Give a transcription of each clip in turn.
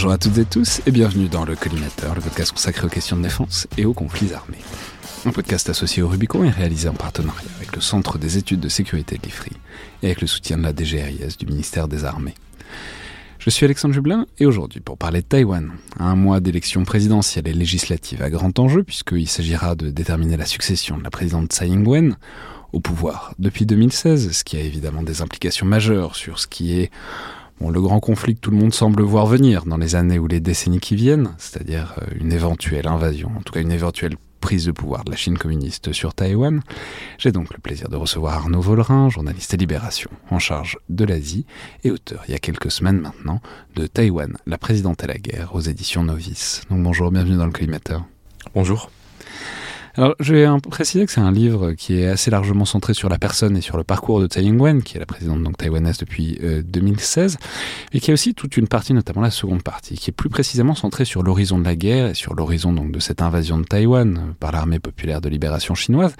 Bonjour à toutes et tous et bienvenue dans le Collimateur, le podcast consacré aux questions de défense et aux conflits armés. Un podcast associé au Rubicon et réalisé en partenariat avec le Centre des études de sécurité de l'IFRI et avec le soutien de la DGRIS du ministère des Armées. Je suis Alexandre Jublin et aujourd'hui pour parler de Taïwan, un mois d'élections présidentielles et législatives à grand enjeu puisqu'il s'agira de déterminer la succession de la présidente Tsai Ing-wen au pouvoir depuis 2016, ce qui a évidemment des implications majeures sur ce qui est le grand conflit que tout le monde semble voir venir dans les années ou les décennies qui viennent, c'est-à-dire euh, une éventuelle invasion, en tout cas une éventuelle prise de pouvoir de la Chine communiste sur Taïwan, j'ai donc le plaisir de recevoir Arnaud Vollerin, journaliste à Libération, en charge de l'Asie et auteur, il y a quelques semaines maintenant, de Taïwan, la présidente à la guerre, aux éditions Novice. Donc bonjour, bienvenue dans le collimateur. Bonjour. Alors, je vais préciser que c'est un livre qui est assez largement centré sur la personne et sur le parcours de Tsai Ing-wen, qui est la présidente donc taïwanaise depuis 2016, euh, et qui a aussi toute une partie, notamment la seconde partie, qui est plus précisément centrée sur l'horizon de la guerre et sur l'horizon donc de cette invasion de Taïwan par l'armée populaire de libération chinoise,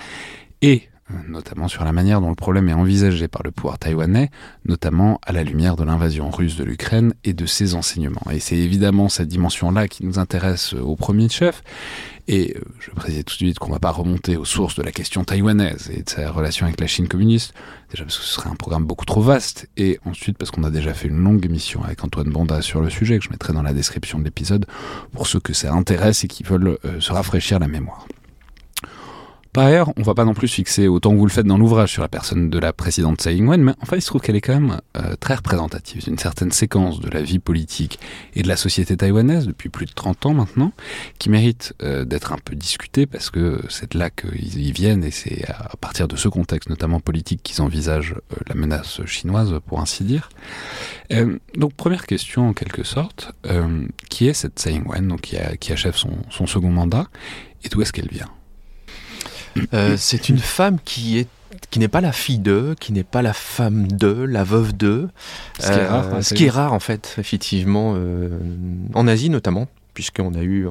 et notamment sur la manière dont le problème est envisagé par le pouvoir taïwanais, notamment à la lumière de l'invasion russe de l'Ukraine et de ses enseignements. Et c'est évidemment cette dimension-là qui nous intéresse au premier chef, et euh, je précise tout de suite qu'on ne va pas remonter aux sources de la question taïwanaise et de sa relation avec la Chine communiste, déjà parce que ce serait un programme beaucoup trop vaste, et ensuite parce qu'on a déjà fait une longue émission avec Antoine Bonda sur le sujet, que je mettrai dans la description de l'épisode, pour ceux que ça intéresse et qui veulent euh, se rafraîchir la mémoire. Par ailleurs, on va pas non plus fixer autant que vous le faites dans l'ouvrage sur la personne de la présidente Tsai Ing-wen, mais enfin il se trouve qu'elle est quand même euh, très représentative d'une certaine séquence de la vie politique et de la société taïwanaise depuis plus de 30 ans maintenant, qui mérite euh, d'être un peu discutée parce que c'est de là qu'ils y viennent et c'est à partir de ce contexte notamment politique qu'ils envisagent euh, la menace chinoise pour ainsi dire. donc première question en quelque sorte, qui est cette Tsai Ing-wen donc qui, qui achève son, son second mandat et d'où est-ce qu'elle vient? Euh, c'est une femme qui est qui n'est pas la fille d'eux, qui n'est pas la femme d'eux, la veuve d'eux. Ce, qui, est rare, euh, ce qui est rare en fait, effectivement, euh, en Asie notamment, puisqu'on a eu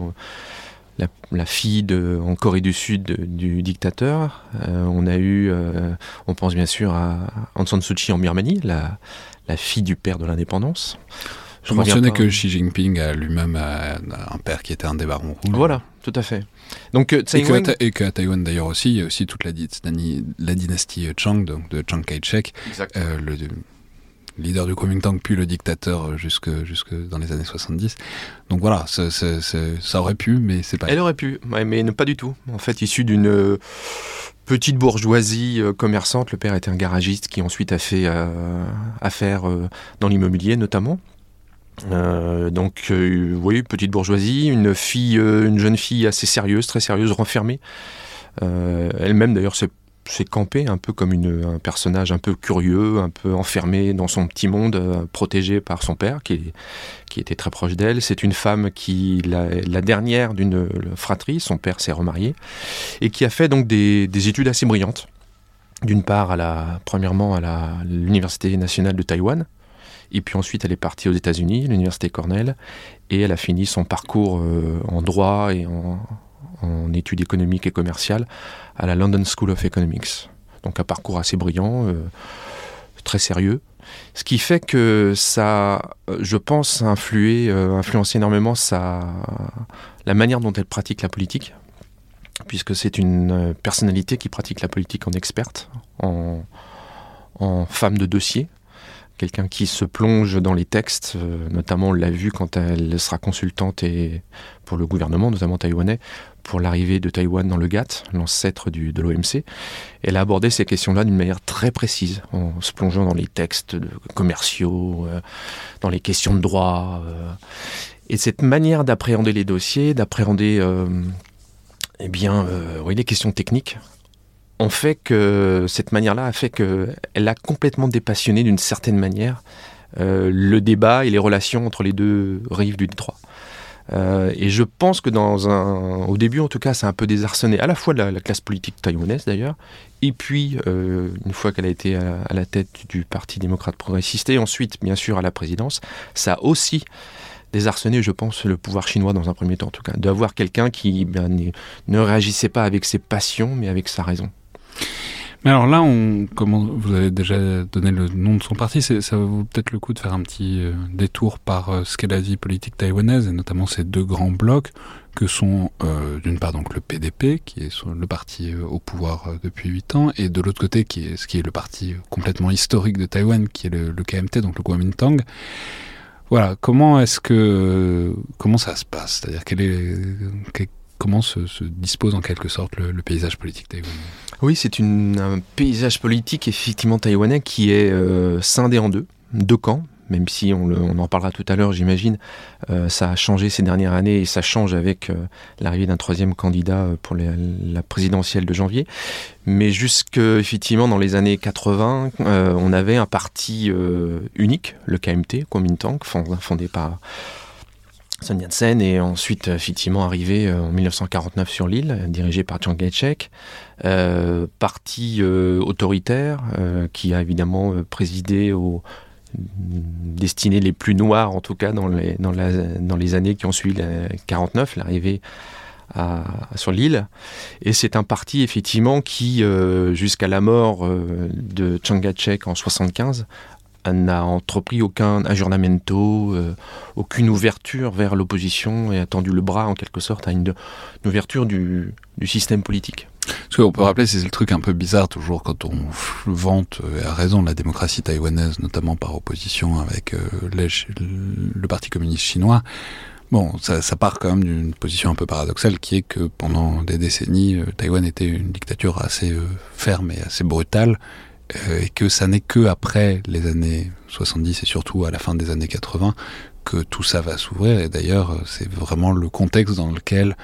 la, fille de, en Corée du Sud du dictateur. on a eu, on pense bien sûr à Aung San Suu Kyi en Birmanie, la, la fille du père de l'indépendance. Je mentionnais que Xi Jinping a lui-même un père qui était un des barons rouges. Voilà, tout à fait. Donc, euh, et, qu'à Taïwan d'ailleurs aussi, il y a aussi toute la, la dynastie Chang, donc de Chiang Kai-shek, euh, le leader du Kuomintang puis le dictateur jusque, jusque dans les années 70. Donc voilà, ça, ça aurait pu, mais c'est pas. Elle aurait pu, mais pas du tout. En fait, issu d'une euh, petite bourgeoisie commerçante, le père était un garagiste qui ensuite a fait affaire dans l'immobilier notamment. Euh, donc euh, oui, petite bourgeoisie, une fille, euh, une jeune fille assez sérieuse, très sérieuse, renfermée. Elle-même d'ailleurs s'est campée un peu comme un personnage un peu curieux, un peu enfermé dans son petit monde, protégé par son père qui, était très proche d'elle. C'est une femme qui, la, dernière d'une fratrie, son père s'est remarié, et qui a fait donc des, des études assez brillantes. D'une part, à la, premièrement à l'Université nationale de Taïwan, et puis ensuite, elle est partie aux États-Unis, l'université Cornell, et elle a fini son parcours euh, en droit et en, études économiques et commerciales à la London School of Economics. Donc un parcours assez brillant, euh, très sérieux. Ce qui fait que ça, je pense, a influé, euh, influencé énormément sa, la manière dont elle pratique la politique, puisque c'est une personnalité qui pratique la politique en experte, en femme de dossier, quelqu'un qui se plonge dans les textes, euh, notamment on l'a vu quand elle sera consultante et pour le gouvernement, notamment taïwanais, pour l'arrivée de Taïwan dans le GATT, l'ancêtre de l'OMC. Elle a abordé ces questions-là d'une manière très précise, en se plongeant dans les textes commerciaux, euh, dans les questions de droit. Euh. et cette manière d'appréhender les dossiers, d'appréhender eh oui, les questions techniques, on fait que cette manière-là a fait qu'elle a complètement dépassionné d'une certaine manière euh, le débat et les relations entre les deux rives du détroit. Euh, et je pense que dans un, au début en tout cas, c'est un peu désarçonné à la fois de la, classe politique taïwanaise d'ailleurs, et puis euh, une fois qu'elle a été à, la tête du Parti démocrate progressiste et ensuite bien sûr à la présidence, ça a aussi désarçonné, je pense, le pouvoir chinois dans un premier temps en tout cas, d'avoir quelqu'un qui ben, ne réagissait pas avec ses passions mais avec sa raison. Mais alors là, on, vous avez déjà donné le nom de son parti, ça vaut peut-être le coup de faire un petit euh, détour par euh, ce qu'est la vie politique taïwanaise, et notamment ces deux grands blocs que sont euh, d'une part donc le PDP, qui est le parti au pouvoir depuis 8 ans, et de l'autre côté, ce qui est le parti complètement historique de Taïwan, qui est le, KMT, donc le Kuomintang. Voilà, comment est-ce que comment ça se passe? C'est-à-dire quel comment se, dispose en quelque sorte le, paysage politique taïwanais Oui, c'est un paysage politique effectivement taïwanais qui est euh, scindé en deux, deux camps, même si on, en parlera tout à l'heure, j'imagine, euh, ça a changé ces dernières années et ça change avec euh, l'arrivée d'un troisième candidat pour la présidentielle de janvier. Mais jusque effectivement dans les années 80, on avait un parti unique, le KMT, Kuomintang, fondé par Sun Yat-sen est ensuite effectivement arrivé euh, en 1949 sur l'île, dirigé par Chiang Kai-shek, euh, parti euh, autoritaire qui a évidemment présidé aux destinées les plus noires, en tout cas dans les, dans les années qui ont suivi la 49, l'arrivée sur l'île. Et c'est un parti effectivement qui, jusqu'à la mort de Chiang Kai-shek en 75, n'a entrepris aucun aggiornamento, euh, aucune ouverture vers l'opposition et a tendu le bras en quelque sorte à une, ouverture du, système politique. Ce qu'on peut rappeler, c'est le truc un peu bizarre toujours quand on vante, et euh, à raison, la démocratie taïwanaise, notamment par opposition avec euh, le Parti communiste chinois. Bon, ça, part quand même d'une position un peu paradoxale qui est que pendant des décennies, Taïwan était une dictature assez ferme et assez brutale euh, et que ça n'est que après les années 70 et surtout à la fin des années 80 que tout ça va s'ouvrir. Et d'ailleurs, c'est vraiment le contexte dans lequel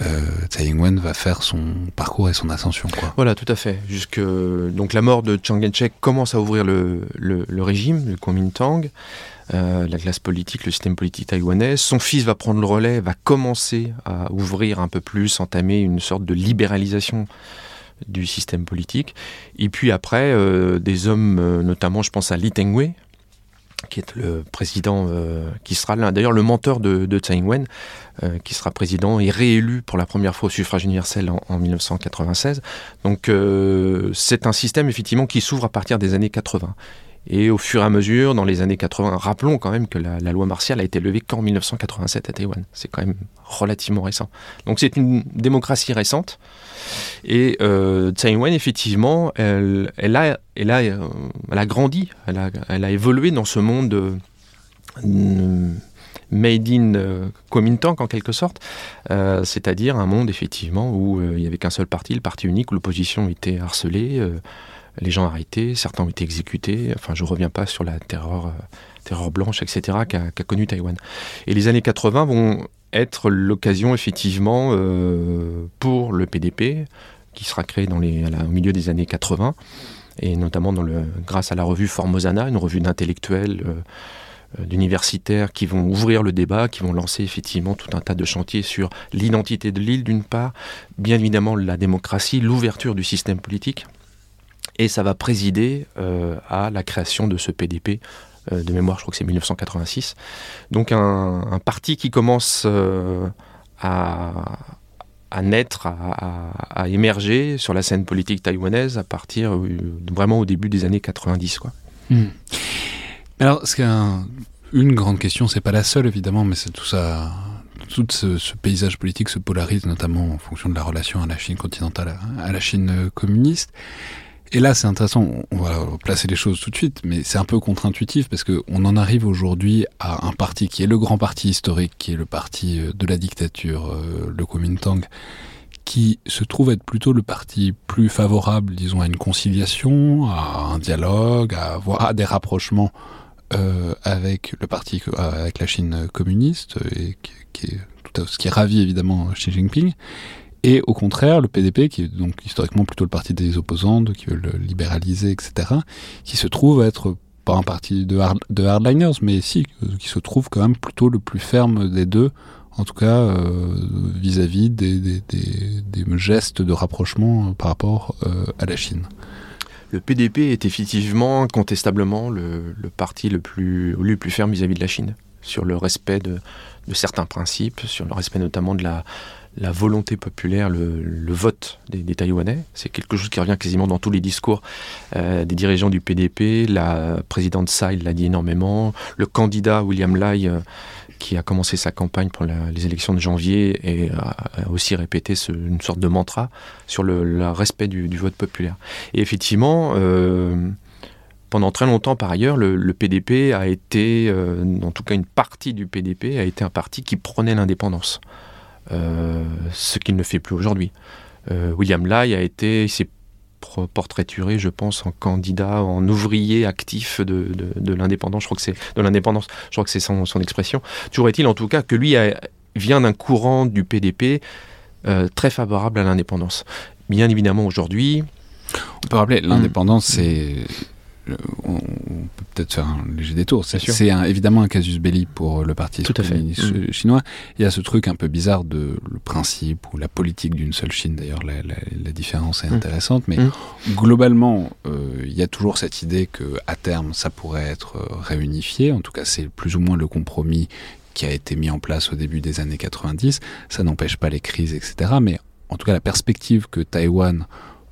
euh, Tsai Ing-wen va faire son parcours et son ascension. Voilà, tout à fait. Donc la mort de Chiang Kai-shek commence à ouvrir le régime, le Kuomintang, euh, la classe politique, le système politique taïwanais. Son fils va prendre le relais, va commencer à ouvrir un peu plus, entamer une sorte de libéralisation du système politique. Et puis après, euh, des hommes, euh, notamment je pense à Li Tengwei, qui est le président, euh, qui sera d'ailleurs le mentor de, de Tsai Ing-wen, qui sera président et réélu pour la première fois au suffrage universel en, 1996. Donc c'est un système effectivement qui s'ouvre à partir des années 80. Et au fur et à mesure, dans les années 80, rappelons quand même que la, loi martiale a été levée qu'en 1987 à Taïwan. C'est quand même relativement récent. Donc c'est une démocratie récente. Et euh, Ing-wen, effectivement, elle, a, elle, a, euh, elle a grandi, elle a, elle a évolué dans ce monde euh, made in euh, Kuomintang en quelque sorte, euh, c'est-à-dire un monde effectivement où il n'y avait qu'un seul parti, le parti unique, où l'opposition était harcelée les gens arrêtés, certains ont été exécutés. Enfin, je ne reviens pas sur la terreur, euh, blanche, etc., qu'a connu Taïwan. Et les années 80 vont être l'occasion, effectivement, euh, pour le PDP, qui sera créé au milieu des années 80, et notamment grâce à la revue Formosana, une revue d'intellectuels. Euh, d'universitaires qui vont ouvrir le débat, qui vont lancer effectivement tout un tas de chantiers sur l'identité de l'île d'une part, bien évidemment la démocratie, l'ouverture du système politique, et ça va présider euh, à la création de ce PDP. Euh, de mémoire, je crois que c'est 1986. Donc un, parti qui commence euh, à, naître, à, émerger sur la scène politique taïwanaise à partir vraiment au début des années 90. Quoi. Hmm. Alors, ce une grande question, c'est pas la seule évidemment, mais c'est tout ça tout ce, paysage politique se polarise notamment en fonction de la relation à la Chine continentale, à la Chine communiste. Et là, c'est intéressant, on va placer les choses tout de suite, mais c'est un peu contre-intuitif parce qu'on en arrive aujourd'hui à un parti qui est le grand parti historique, qui est le parti euh, de la dictature, euh, le Kuomintang, qui se trouve être plutôt le parti plus favorable, disons, à une conciliation, à un dialogue, à, à des rapprochements euh, avec la Chine communiste, et qui, est tout ce qui ravit évidemment Xi Jinping. Et au contraire, le PDP, qui est donc historiquement plutôt le parti des opposants, qui veut libéraliser, etc., qui se trouve être pas un parti de, hardliners, mais si, qui se trouve quand même plutôt le plus ferme des deux, en tout cas euh, vis-à-vis des, gestes de rapprochement par rapport euh, à la Chine. Le PDP est effectivement, incontestablement, le, parti le plus, le plus ferme vis-à-vis de la Chine, sur le respect de certains principes, sur le respect notamment de la, la volonté populaire, le, vote des, Taïwanais. C'est quelque chose qui revient quasiment dans tous les discours euh, des dirigeants du PDP. La présidente Tsai l'a dit énormément. Le candidat William Lai, euh, qui a commencé sa campagne pour les élections de janvier, a, aussi répété une sorte de mantra sur le, respect du, vote populaire. Et effectivement, euh, pendant très longtemps, par ailleurs, le, PDP a été, en tout cas une partie du PDP, a été un parti qui prenait l'indépendance. Euh, ce qu'il ne fait plus aujourd'hui. Euh, William Lai a été, il s'est portraituré, je pense, en candidat, en ouvrier actif de, l'indépendance. Je crois que c'est de l'indépendance. Je crois que c'est son, expression. Toujours est-il, en tout cas, que lui vient d'un courant du PDP euh, très favorable à l'indépendance. Bien évidemment, aujourd'hui. On peut rappeler, l'indépendance, c'est on, peut peut-être faire un léger détour. C'est évidemment un casus belli pour le Parti communiste mm. chinois. Il y a ce truc un peu bizarre de le principe ou la politique d'une seule Chine. D'ailleurs, la, différence est mm. intéressante, mais mm. globalement, euh, il y a toujours cette idée que à terme, ça pourrait être euh, réunifié. En tout cas, c'est plus ou moins le compromis qui a été mis en place au début des années 90. Ça n'empêche pas les crises, etc. Mais en tout cas, la perspective que Taïwan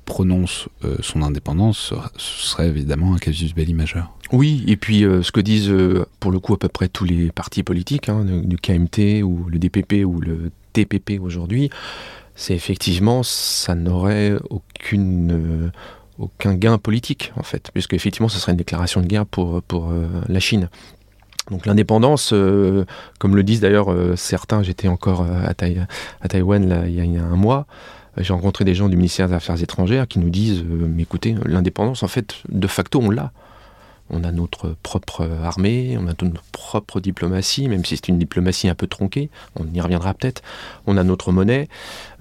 prononce euh, son indépendance, ce serait évidemment un casus belli majeur. Oui, et puis euh, ce que disent euh, pour le coup à peu près tous les partis politiques, hein, du KMT ou le DPP ou le TPP aujourd'hui, c'est effectivement, ça n'aurait aucune, aucun gain politique en fait, puisque effectivement ce serait une déclaration de guerre pour, pour la Chine. Donc l'indépendance, comme le disent d'ailleurs certains, j'étais encore à, à Taïwan il y a un mois, j'ai rencontré des gens du ministère des Affaires étrangères qui nous disent euh, mais écoutez, l'indépendance, en fait, de facto, on l'a. On a notre propre armée, on a notre propre diplomatie, même si c'est une diplomatie un peu tronquée, on y reviendra peut-être. On a notre monnaie.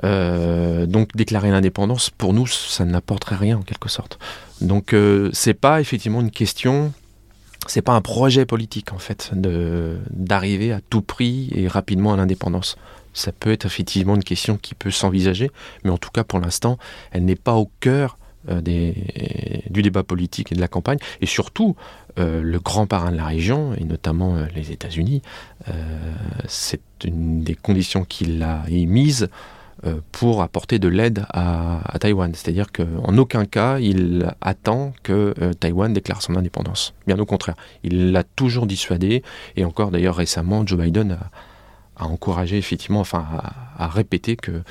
Euh, donc déclarer l'indépendance, pour nous, ça n'apporterait rien en quelque sorte. Donc euh, c'est pas effectivement une question c'est pas un projet politique en fait d'arriver à tout prix et rapidement à l'indépendance ça peut être effectivement une question qui peut s'envisager, mais en tout cas pour l'instant, elle n'est pas au cœur euh, du débat politique et de la campagne. Et surtout, euh, le grand parrain de la région, et notamment euh, les États-Unis, c'est une des conditions qu'il a émises pour apporter de l'aide à, Taïwan. C'est-à-dire qu'en aucun cas, il attend que Taïwan déclare son indépendance. Bien au contraire, il l'a toujours dissuadé, et encore d'ailleurs récemment, Joe Biden a à encourager effectivement, enfin à, répéter que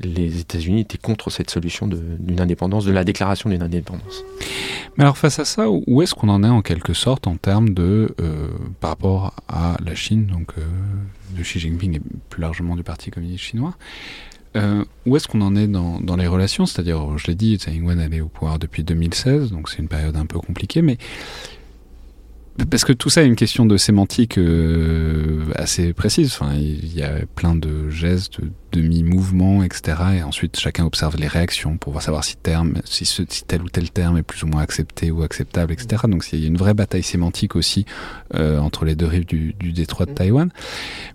les États-Unis étaient contre cette solution d'une indépendance, de la déclaration d'une indépendance. Mais alors face à ça, où est-ce qu'on en est en quelque sorte en termes de, euh, par rapport à la Chine, donc euh, de Xi Jinping et plus largement du Parti communiste chinois, euh, où est-ce qu'on en est dans, dans les relations? C'est-à-dire, je l'ai dit, Tsai Ing-wen est au pouvoir depuis 2016, donc c'est une période un peu compliquée, mais parce que tout ça est une question de sémantique euh, assez précise. Enfin, il y a plein de gestes, de demi-mouvements, etc. Et ensuite, chacun observe les réactions pour savoir si, terme, si, ce, si tel ou tel terme est plus ou moins accepté ou acceptable, etc. Donc, il y a une vraie bataille sémantique aussi euh, entre les deux rives du, du détroit de Taïwan.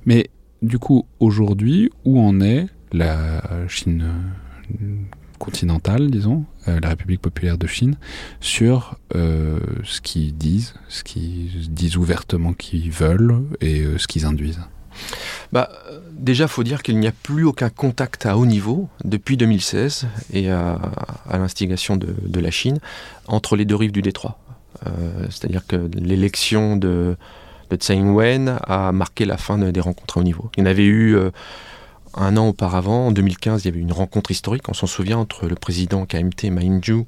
Mais du coup, aujourd'hui, où en est la Chine continentale, disons, euh, la République populaire de Chine, sur euh, ce qu'ils disent, ce qu'ils disent ouvertement qu'ils veulent et euh, ce qu'ils induisent bah, déjà, faut dire qu'il n'y a plus aucun contact à haut niveau depuis 2016 et à, l'instigation de, la Chine entre les deux rives du détroit. C'est-à-dire que l'élection de, de Tsai Ing-wen a marqué la fin des rencontres à haut niveau. Il y en avait eu un an auparavant, en 2015, il y avait une rencontre historique, on s'en souvient, entre le président KMT Ma Ying-jeou,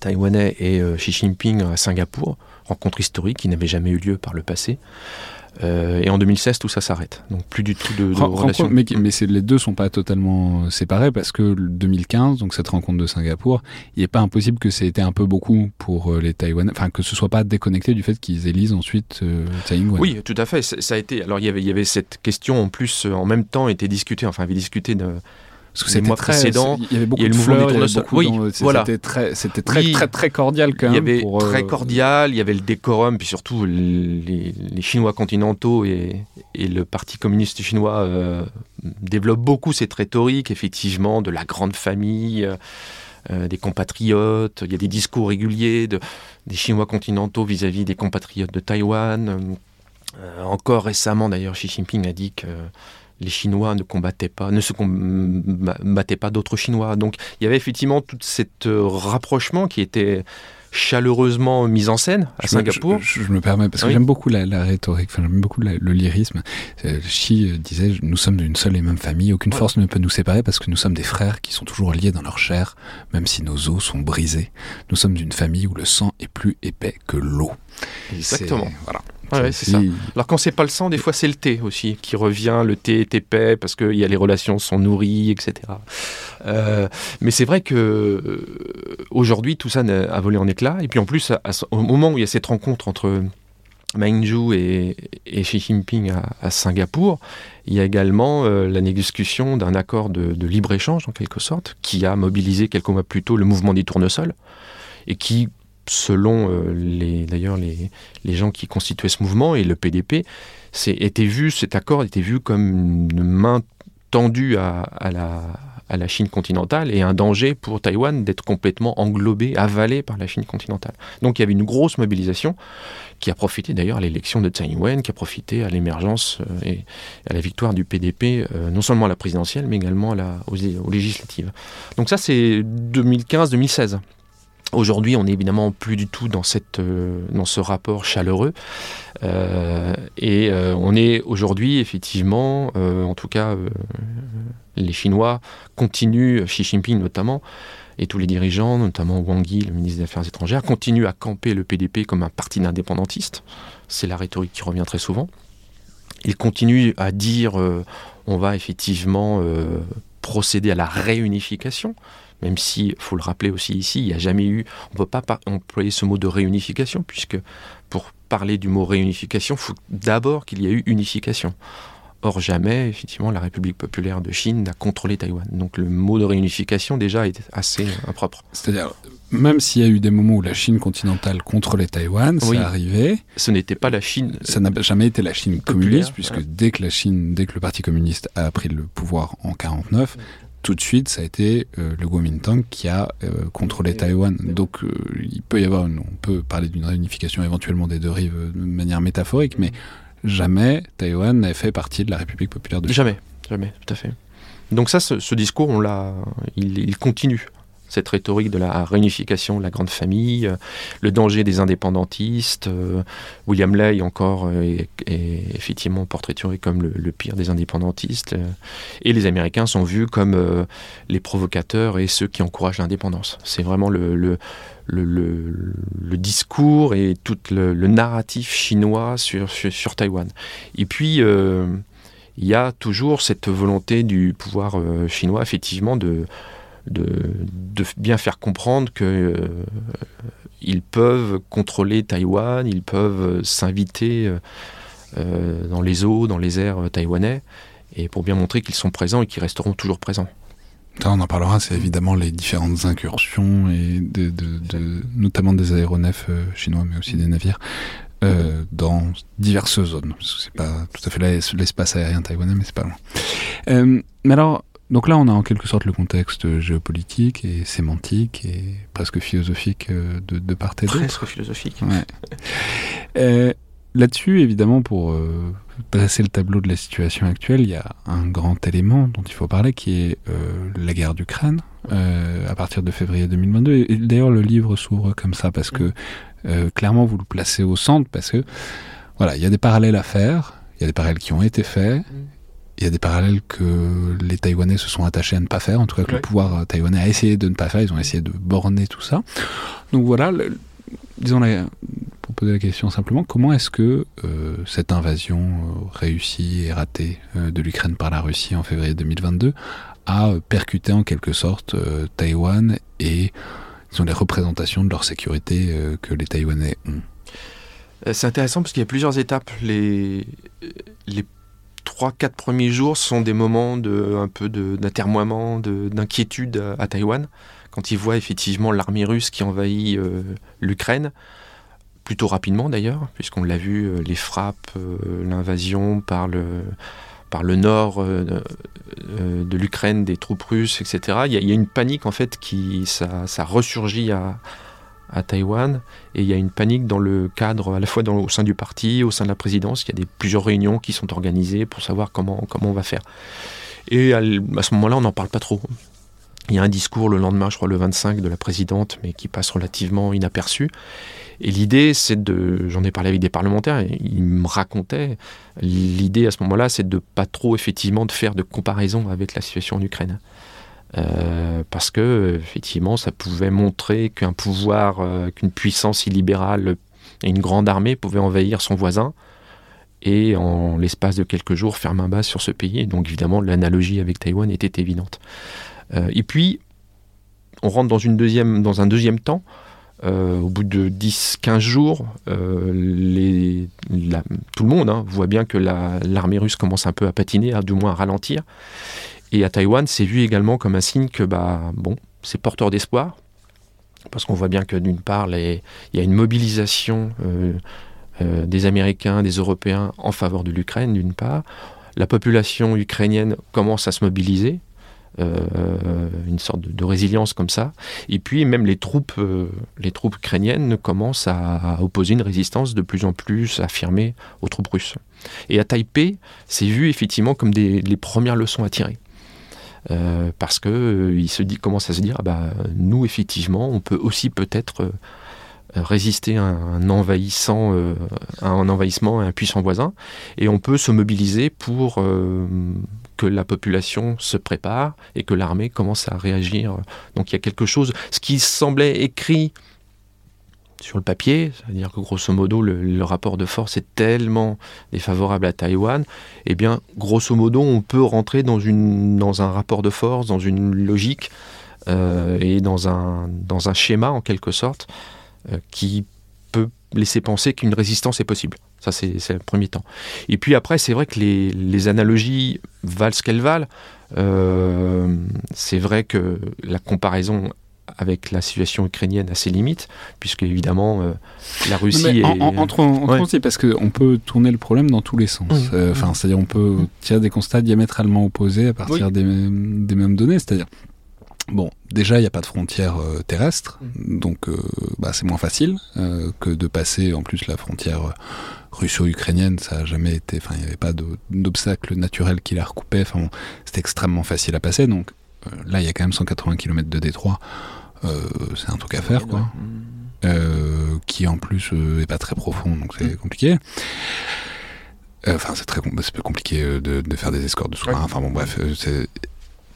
taïwanais, et Xi Jinping à Singapour. Rencontre historique qui n'avait jamais eu lieu par le passé. Euh, et en 2016, tout ça s'arrête. Donc plus du tout de, de relation. Mais, mais les deux sont pas totalement séparés parce que 2015, donc cette rencontre de Singapour, il n'est pas impossible que c'était un peu beaucoup pour euh, les Taïwanais, enfin que ce soit pas déconnecté du fait qu'ils élisent ensuite euh, Tsai Ing-wen. Oui, tout à fait. Ça a été. Alors il y avait, il y avait cette question en plus en même temps était discutée. Enfin, avait discuté de parce que c'était très précédent. Il y avait beaucoup de fleurs, il y oui, voilà. C'était très, c'était très, très, très cordial quand même. Il y avait très euh, cordial, il y avait le décorum, puis surtout les, Chinois continentaux et, et, le Parti communiste chinois euh, développent beaucoup cette rhétorique, effectivement, de la grande famille. Euh, des compatriotes, il y a des discours réguliers de, des Chinois continentaux vis-à-vis des compatriotes de Taïwan. encore récemment, d'ailleurs, Xi Jinping a dit que les Chinois ne combattaient pas, ne se combattaient pas d'autres Chinois. Donc il y avait effectivement tout cet euh, rapprochement qui était chaleureusement mis en scène à Singapour. Je, me permets, parce que j'aime beaucoup la, rhétorique, j'aime beaucoup le lyrisme. Euh, Xi euh, disait Nous sommes d'une seule et même famille, aucune force ne peut nous séparer parce que nous sommes des frères qui sont toujours liés dans leur chair, même si nos os sont brisés. Nous sommes d'une famille où le sang est plus épais que l'eau. Exactement. Voilà. Ouais, c'est ça. Alors quand c'est pas le sang, des fois c'est le thé aussi qui revient. Le thé est épais parce que y a les relations sont nourries, etc. Euh, mais c'est vrai que euh, aujourd'hui tout ça a volé en éclats. Et puis en plus, au moment où il y a cette rencontre entre Ma Ying-jeou et, Xi Jinping à, Singapour, il y a également euh, la négociation d'un accord de, de libre-échange en quelque sorte, qui a mobilisé quelques mois plus tôt le mouvement des tournesols et qui selon euh, les, d'ailleurs les, gens qui constituaient ce mouvement et le PDP, était vu, cet accord était vu comme une main tendue à, la, Chine continentale et un danger pour Taïwan d'être complètement englobé, avalé par la Chine continentale. Donc il y avait une grosse mobilisation qui a profité d'ailleurs à l'élection de Tsai Ing-wen, qui a profité à l'émergence euh, et à la victoire du PDP, euh, non seulement à la présidentielle, mais également aux législatives. Donc ça c'est 2015-2016. Aujourd'hui, on n'est évidemment plus du tout dans, cette, euh, dans ce rapport chaleureux. Euh, et euh, on est aujourd'hui, effectivement, en tout cas, les Chinois continuent, Xi Jinping notamment, et tous les dirigeants, notamment Wang Yi, le ministre des Affaires étrangères, continuent à camper le PDP comme un parti d'indépendantiste. C'est la rhétorique qui revient très souvent. Ils continuent à dire on va effectivement procéder à la réunification même si, faut le rappeler aussi ici, il n'y a jamais eu, on ne peut pas employer ce mot de réunification, puisque pour parler du mot réunification, il faut d'abord qu'il y ait eu unification. Or, jamais, effectivement, la République populaire de Chine n'a contrôlé Taïwan. Donc, le mot de réunification, déjà, est assez impropre. C'est-à-dire, même s'il y a eu des moments où la Chine continentale contrôlait Taïwan, ça arrivait. Ce n'était pas la Chine. Ça n'a jamais été la Chine communiste, puisque dès que la Chine, dès que le Parti communiste a pris le pouvoir en 49, tout de suite, ça a été euh, le Kuomintang qui a euh, contrôlé Taïwan. Donc, euh, il peut y avoir, on peut parler d'une réunification éventuellement des deux rives de manière métaphorique, mais jamais Taïwan n'avait fait partie de la République populaire de Chine. Jamais, jamais, tout à fait. Donc ça, ce, discours, on l'a, il, continue cette rhétorique de la réunification de la grande famille, euh, le danger des indépendantistes. Euh, William Ley encore euh, est, effectivement portraituré comme le, pire des indépendantistes. et les Américains sont vus comme les provocateurs et ceux qui encouragent l'indépendance. C'est vraiment le, discours et tout le, narratif chinois sur, sur, Taïwan. Et puis, il y a toujours cette volonté du pouvoir chinois, effectivement, de de, bien faire comprendre que euh, ils peuvent contrôler Taïwan, ils peuvent s'inviter euh, euh, dans les eaux, dans les airs taïwanais, et pour bien montrer qu'ils sont présents et qu'ils resteront toujours présents. on en parlera, c'est évidemment les différentes incursions, et notamment des aéronefs chinois, mais aussi des navires, dans diverses zones. C'est pas tout à fait l'espace aérien taïwanais, mais c'est pas loin. mais alors, donc là, on a en quelque sorte le contexte géopolitique et sémantique et presque philosophique euh, de, de part et d'autre. Presque philosophique. Euh, là-dessus, évidemment, pour euh, dresser le tableau de la situation actuelle, il y a un grand élément dont il faut parler qui est la guerre d'Ukraine à partir de février 2022. Et, d'ailleurs, le livre s'ouvre comme ça parce que clairement, vous le placez au centre parce que voilà, il y a des parallèles à faire, il y a des parallèles qui ont été faits, il y a des parallèles que les Taïwanais se sont attachés à ne pas faire, en tout cas que le pouvoir taïwanais a essayé de ne pas faire, ils ont essayé de borner tout ça. Donc voilà, disons, pour poser la question simplement, comment est-ce que euh, cette invasion euh, réussie et ratée euh, de l'Ukraine par la Russie en février 2022 a percuté en quelque sorte Taïwan et disons, les représentations de leur sécurité que les Taïwanais ont? C'est intéressant parce qu'il y a plusieurs étapes. Les, les 3-4 premiers jours sont des moments de, un peu d'inquiétude à, Taïwan quand ils voient effectivement l'armée russe qui envahit l'Ukraine plutôt rapidement d'ailleurs, puisqu'on l'a vu, euh, les frappes, euh, l'invasion par le, par le nord euh, de l'Ukraine des troupes russes, etc. Il y, a, une panique en fait qui ça, ça ressurgit à, à Taïwan et il y a une panique dans le cadre à la fois au sein du parti, au sein de la présidence. Il y a des, plusieurs réunions qui sont organisées pour savoir comment, comment on va faire. Et à, ce moment-là, on n'en parle pas trop. Il y a un discours le lendemain, je crois le 25, de la présidente, mais qui passe relativement inaperçu. Et l'idée, c'est de, j'en ai parlé avec des parlementaires, ils me racontaient, l'idée à ce moment-là, c'est de pas trop effectivement de faire de comparaison avec la situation en Ukraine. Euh, parce que effectivement, ça pouvait montrer qu'un pouvoir, euh, qu'une puissance illibérale et une grande armée pouvaient envahir son voisin et en l'espace de quelques jours faire main basse sur ce pays. Donc évidemment, l'analogie avec Taïwan était évidente. Euh, et puis, on rentre dans, une deuxième, dans un deuxième temps au bout de 10-15 jours, tout le monde hein, voit bien que l'armée russe commence un peu à patiner, à du moins à ralentir. Et à Taïwan, c'est vu également comme un signe que bah, bon, c'est porteur d'espoir, parce qu'on voit bien que d'une part, il y a une mobilisation euh, des Américains, des Européens en faveur de l'Ukraine, d'une part. La population ukrainienne commence à se mobiliser, euh, une sorte de, résilience comme ça. Et puis même les troupes, euh, les troupes ukrainiennes commencent à, opposer une résistance de plus en plus affirmée aux troupes russes. Et à Taipei, c'est vu effectivement comme des, les premières leçons à tirer. Euh, parce que il se dit, commence à se dire, ah bah, nous effectivement, on peut aussi peut-être résister à un, envahissant, un envahissement, à un puissant voisin, et on peut se mobiliser pour que la population se prépare et que l'armée commence à réagir. Donc il y a quelque chose, ce qui semblait écrit sur le papier, c'est-à-dire que grosso modo le, rapport de force est tellement défavorable à Taïwan, eh bien grosso modo on peut rentrer dans, une, dans un rapport de force, dans une logique euh, et dans un, dans un schéma en quelque sorte euh, qui peut laisser penser qu'une résistance est possible. Ça, c'est le premier temps. Et puis après, c'est vrai que les, analogies valent ce qu'elles valent. Euh, c'est vrai que la comparaison avec la situation ukrainienne a ses limites, puisque évidemment euh, la Russie. est... entre, entre parce qu'on peut tourner le problème dans tous les sens. Mmh. Euh, enfin, c'est-à-dire on peut tirer des constats diamétralement opposés à partir des, des, mêmes données. C'est-à-dire Bon, déjà, il n'y a pas de frontière euh, terrestre, donc euh, bah, c'est moins facile euh, que de passer en plus la frontière russo-ukrainienne. Ça n'a jamais été, enfin, il n'y avait pas d'obstacle naturel qui la recoupait. Enfin, c'était extrêmement facile à passer. Donc là, il y a quand même 180 km de détroit. c'est un truc à faire, quoi. Mm. qui en plus est pas très profond, donc c'est mm. compliqué. Enfin, c'est très peu compliqué de, de, faire des escortes de sous-marins. Enfin bon, bref, c'est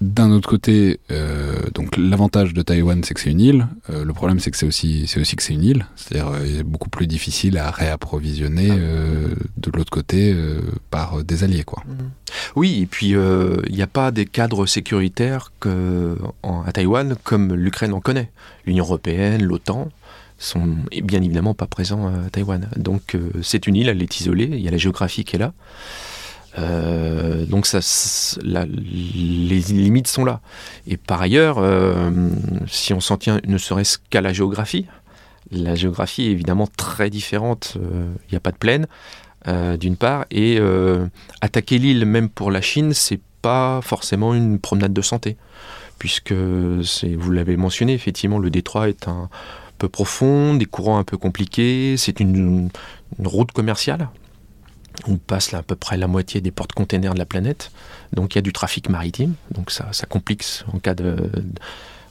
d'un autre côté, euh, donc l'avantage de Taïwan, c'est que c'est une île. Euh, le problème, c'est que c'est aussi, c'est aussi que c'est une île. C'est-à-dire, euh, beaucoup plus difficile à réapprovisionner ah. de l'autre côté par des alliés, quoi. Mmh. Oui, et puis il n'y a pas des cadres sécuritaires que, à Taïwan comme l'Ukraine en connaît. L'Union européenne, l'OTAN sont bien évidemment pas présents à Taïwan. Donc c'est une île, elle est isolée. Il y a la géographie qui est là. Euh, donc les limites sont là. Et par ailleurs, euh, si on s'en tient ne serait-ce qu'à la géographie, la géographie est évidemment très différente. Euh, il n'y a pas de plaine, d'une part, et attaquer l'île, même pour la Chine, c'est pas forcément une promenade de santé, puisque vous l'avez mentionné, effectivement, le détroit est un peu profond, des courants un peu compliqués, c'est une route commerciale, on passe à peu près la moitié des portes-containers de la planète. Donc il y a du trafic maritime. Donc ça, ça complique, en cas de,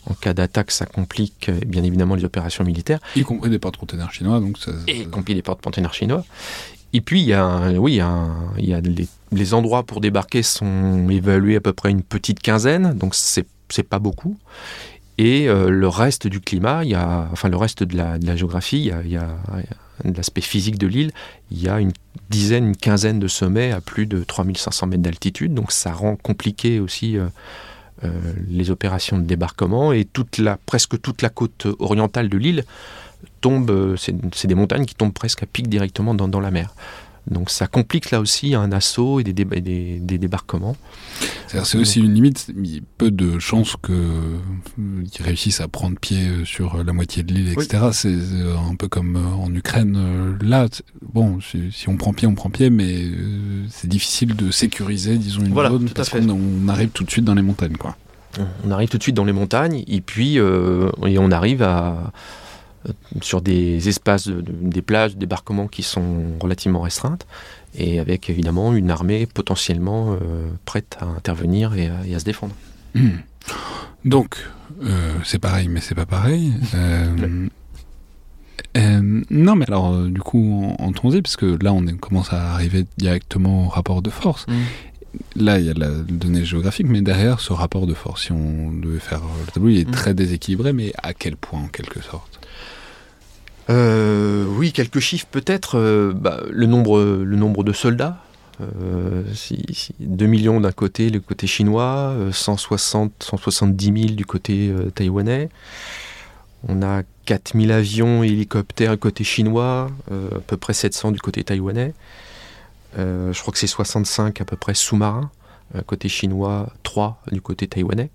en cas d'attaque, ça complique bien évidemment les opérations militaires. Y compris des portes-containers chinois. Donc y compris des portes-containers chinois. Et puis, il y a, oui, il y a, les, endroits pour débarquer sont évalués à peu près une petite quinzaine, donc c'est c'est pas beaucoup. Et euh, le reste du climat, il y a, enfin le reste de la, de la géographie, il y a, il y a l'aspect physique de l'île, il y a une dizaine, une quinzaine de sommets à plus de 3500 mètres d'altitude, donc ça rend compliqué aussi euh, euh, les opérations de débarquement et presque toute la côte orientale de l'île tombe, c'est des montagnes qui tombent presque à pic directement dans la mer. Donc ça complique là aussi un assaut et des, des, des débarquements. C'est aussi une limite, il peu de chances qu'ils euh, réussissent à prendre pied euh, sur la moitié de l'île, etc. C'est euh, un peu comme en Ukraine. Là, bon, si on prend pied, on prend pied, mais c'est difficile de sécuriser, disons, une zone parce qu'on arrive tout de suite dans les montagnes, quoi. On arrive tout de suite dans les montagnes et puis et on arrive à sur des espaces, des plages de débarquement qui sont relativement restreintes, et avec évidemment une armée potentiellement euh, prête à intervenir et à, se défendre. Hmm. Donc, euh, c'est pareil, mais c'est pas pareil. non, mais alors, du coup, en, en parce que là, on commence à arriver directement au rapport de force. Hmm. Là, il y a la donnée géographique, mais derrière ce rapport de force, si on devait faire le tableau, il est hmm. très déséquilibré, mais à quel point, en quelque sorte? Euh, oui, quelques chiffres peut-être. Euh, bah, le, nombre, le nombre de soldats. 2 euh, millions d'un côté, le côté chinois, 160, 170 000 du côté taïwanais. On a 4000 avions et hélicoptères du côté chinois, à peu près 700 du côté taïwanais. je crois que c'est 65 à peu près sous-marins, côté chinois, 3 du côté taïwanais.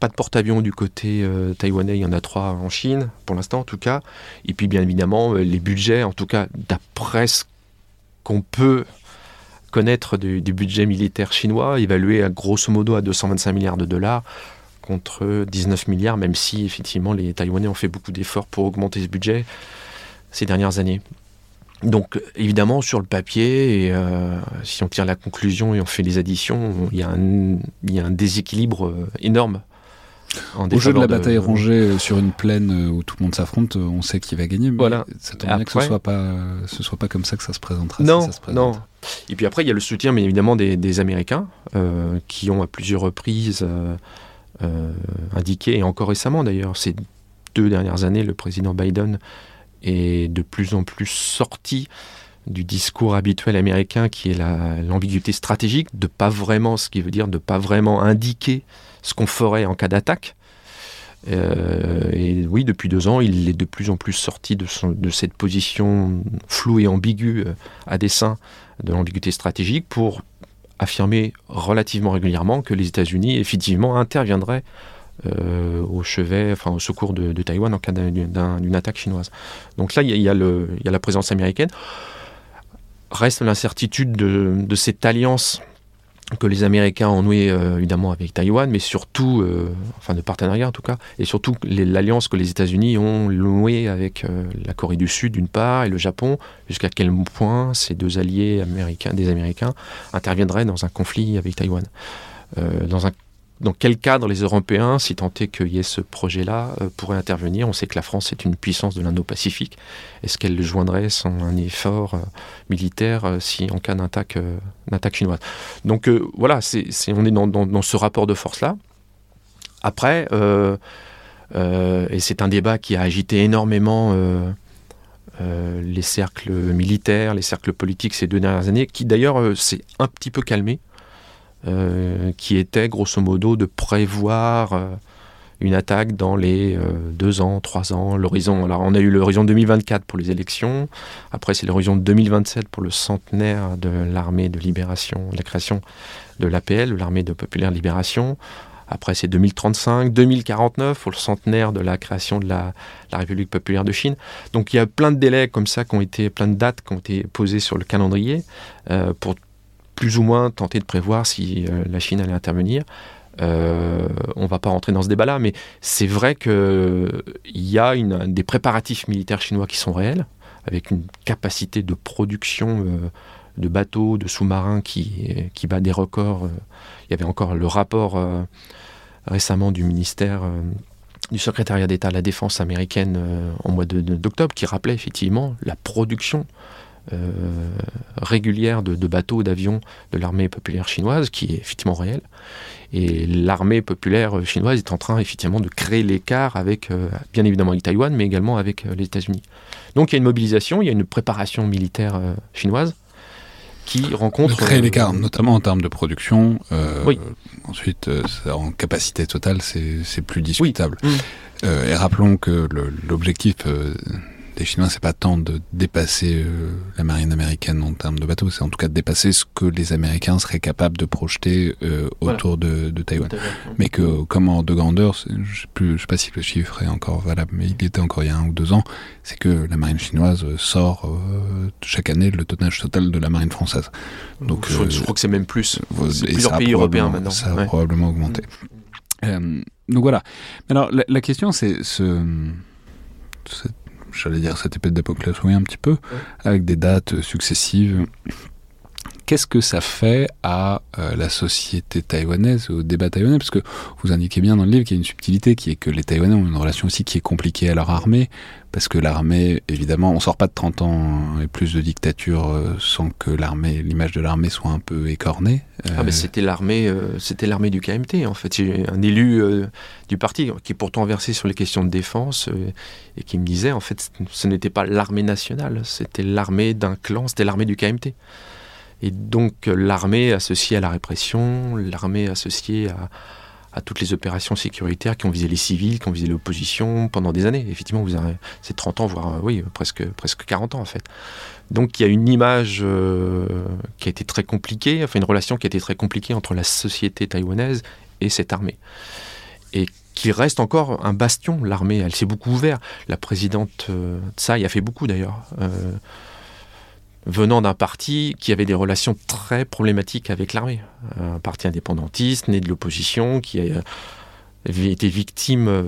Pas de porte-avions du côté euh, taïwanais, il y en a trois en Chine, pour l'instant en tout cas. Et puis bien évidemment, euh, les budgets, en tout cas d'après ce qu'on peut connaître du, budget militaire chinois, évalué à grosso modo à 225 milliards de dollars contre 19 milliards, même si effectivement les Taïwanais ont fait beaucoup d'efforts pour augmenter ce budget ces dernières années. Donc évidemment sur le papier, et, euh, si on tire la conclusion et on fait les additions, il y a un, il y a un déséquilibre énorme au jeu de la bataille rangée euh, sur une plaine euh, où tout le monde s'affronte, euh, on sait qui va gagner. Mais voilà. Ça tombe bien que ce soit pas, ce soit pas comme ça que ça se présentera. Non, non. Et puis après, il y a le soutien, mais évidemment, des, Américains qui ont à plusieurs reprises indiqué, et encore récemment d'ailleurs, ces deux dernières années, le président Biden est de plus en plus sorti du discours habituel américain qui est l'ambiguïté stratégique, de pas vraiment, ce qui veut dire de pas vraiment indiquer ce qu'on ferait en cas d'attaque. Euh, et oui, depuis deux ans, il est de plus en plus sorti de, de cette position floue et ambiguë euh, à dessein de l'ambiguïté stratégique pour affirmer relativement régulièrement que les États-Unis effectivement interviendraient euh, au chevet, enfin au secours de, Taïwan en cas d'une attaque chinoise. Donc là, il y, a, la présence américaine. Reste l'incertitude de, cette alliance que les Américains ont noué euh, évidemment avec Taïwan, mais surtout, euh, enfin de partenariat en tout cas, et surtout l'alliance que les États-Unis ont nouée avec euh, la Corée du Sud d'une part et le Japon, jusqu'à quel point ces deux alliés américains, des Américains interviendraient dans un conflit avec Taïwan. dans un dans quel cadre les Européens, si tant est qu'il y ait ce projet-là, euh, pourraient intervenir? On sait que la France est une puissance de l'Indo-Pacifique. Est-ce qu'elle joindrait son un effort euh, militaire euh, si en cas d'attaque chinoise? Donc voilà, on est dans, ce rapport de force-là. Après, et c'est un débat qui a agité énormément les cercles militaires, les cercles politiques ces deux dernières années, qui d'ailleurs s'est un petit peu calmé euh, qui était grosso modo de prévoir euh, une attaque dans les euh, deux ans, trois ans, l'horizon. Alors on a eu l'horizon 2024 pour les élections, après c'est l'horizon 2027 pour le centenaire de l'armée de libération, la création de l'APL, l'armée de populaire libération. Après, c'est 2035, 2049 pour le centenaire de la création de la, la, République populaire de Chine. Donc il y a plein de délais comme ça qui ont été, plein de dates qui ont été posées sur le calendrier pour plus ou moins tenter de prévoir si euh, la Chine allait intervenir. Euh, on ne va pas rentrer dans ce débat-là, mais c'est vrai qu'il y a des préparatifs militaires chinois qui sont réels, avec une capacité de production euh, de bateaux, de sous-marins qui, qui bat des records. Il y avait encore le rapport récemment du ministère du secrétariat d'État à la défense américaine en mois d'octobre qui rappelait effectivement la production régulière de, de bateaux, d'avions de l'armée populaire chinoise, qui est effectivement réelle. Et l'armée populaire chinoise est en train effectivement de créer l'écart avec, bien évidemment avec Taïwan, mais également avec les États-Unis. Donc il y a une mobilisation, il y a une préparation militaire chinoise qui rencontre. Créer l'écart, notamment en termes de production. oui. Ensuite, en capacité totale, c'est plus discutable. Mm. et rappelons que l'objectif les Chinois, c'est pas tant de dépasser euh, la marine américaine en termes de bateaux, c'est en tout cas de dépasser ce que les Américains seraient capables de projeter euh, autour de, Taïwan. Mais que, comme en de grandeur, je ne sais pas si le chiffre est encore valable, mais il était encore il y a un ou deux ans, c'est que la marine chinoise sort euh, chaque année le tonnage total de la marine française. Donc, je, crois que c'est même plus. plusieurs pays européens maintenant. Ça a probablement augmenté. Mm. donc voilà. Alors la, question, c'est ce, j'allais dire cette épée de Damoclès, oui, un petit peu, avec des dates successives. Qu'est-ce que ça fait à euh, la société taïwanaise, au débat taïwanais? Parce que vous indiquez bien dans le livre qu'il y a une subtilité qui est que les Taïwanais ont une relation aussi qui est compliquée à leur armée, parce que l'armée, évidemment, on sort pas de 30 ans et plus de dictature euh, sans que l'armée, l'image de l'armée soit un peu écornée. Ah ben c'était l'armée, euh, c'était l'armée du KMT en fait. J'ai un élu euh, du parti qui est pourtant versé sur les questions de défense et qui me disait en fait ce n'était pas l'armée nationale, c'était l'armée d'un clan, c'était l'armée du KMT. Et donc l'armée associée à la répression, l'armée associée à, toutes les opérations sécuritaires qui ont visé les civils, qui ont visé l'opposition pendant des années. Effectivement, vous avez c'est 30 ans, voire euh, oui, presque, presque 40 ans en fait. Donc il y a une image euh, qui a été très compliquée, enfin une relation qui a été très compliquée entre la société taïwanaise et cette armée. Et qui reste encore un bastion, l'armée, elle s'est beaucoup ouverte. La présidente euh, Tsai a fait beaucoup d'ailleurs venant d'un parti qui avait des relations très problématiques avec l'armée. Un parti indépendantiste, né de l'opposition, qui avait été victime, euh,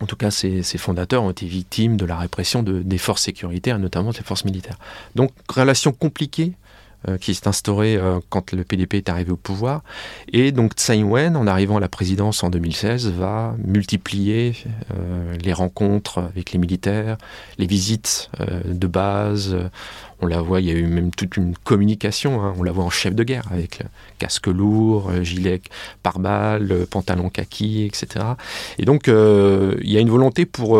en tout cas ses, fondateurs ont été victimes de la répression des forces sécuritaires, notamment des forces militaires. Donc relation compliquée euh, qui s'est instaurée euh, quand le PDP est arrivé au pouvoir. Et donc Tsai Ing-wen, en arrivant à la présidence en 2016, va multiplier les rencontres avec les militaires, les visites de base on la voit, il y a eu même toute une communication, hein. on la voit en chef de guerre avec casque lourd, euh, gilet pare-balles, euh, pantalon kaki, etc. Et donc euh, il y a une volonté pour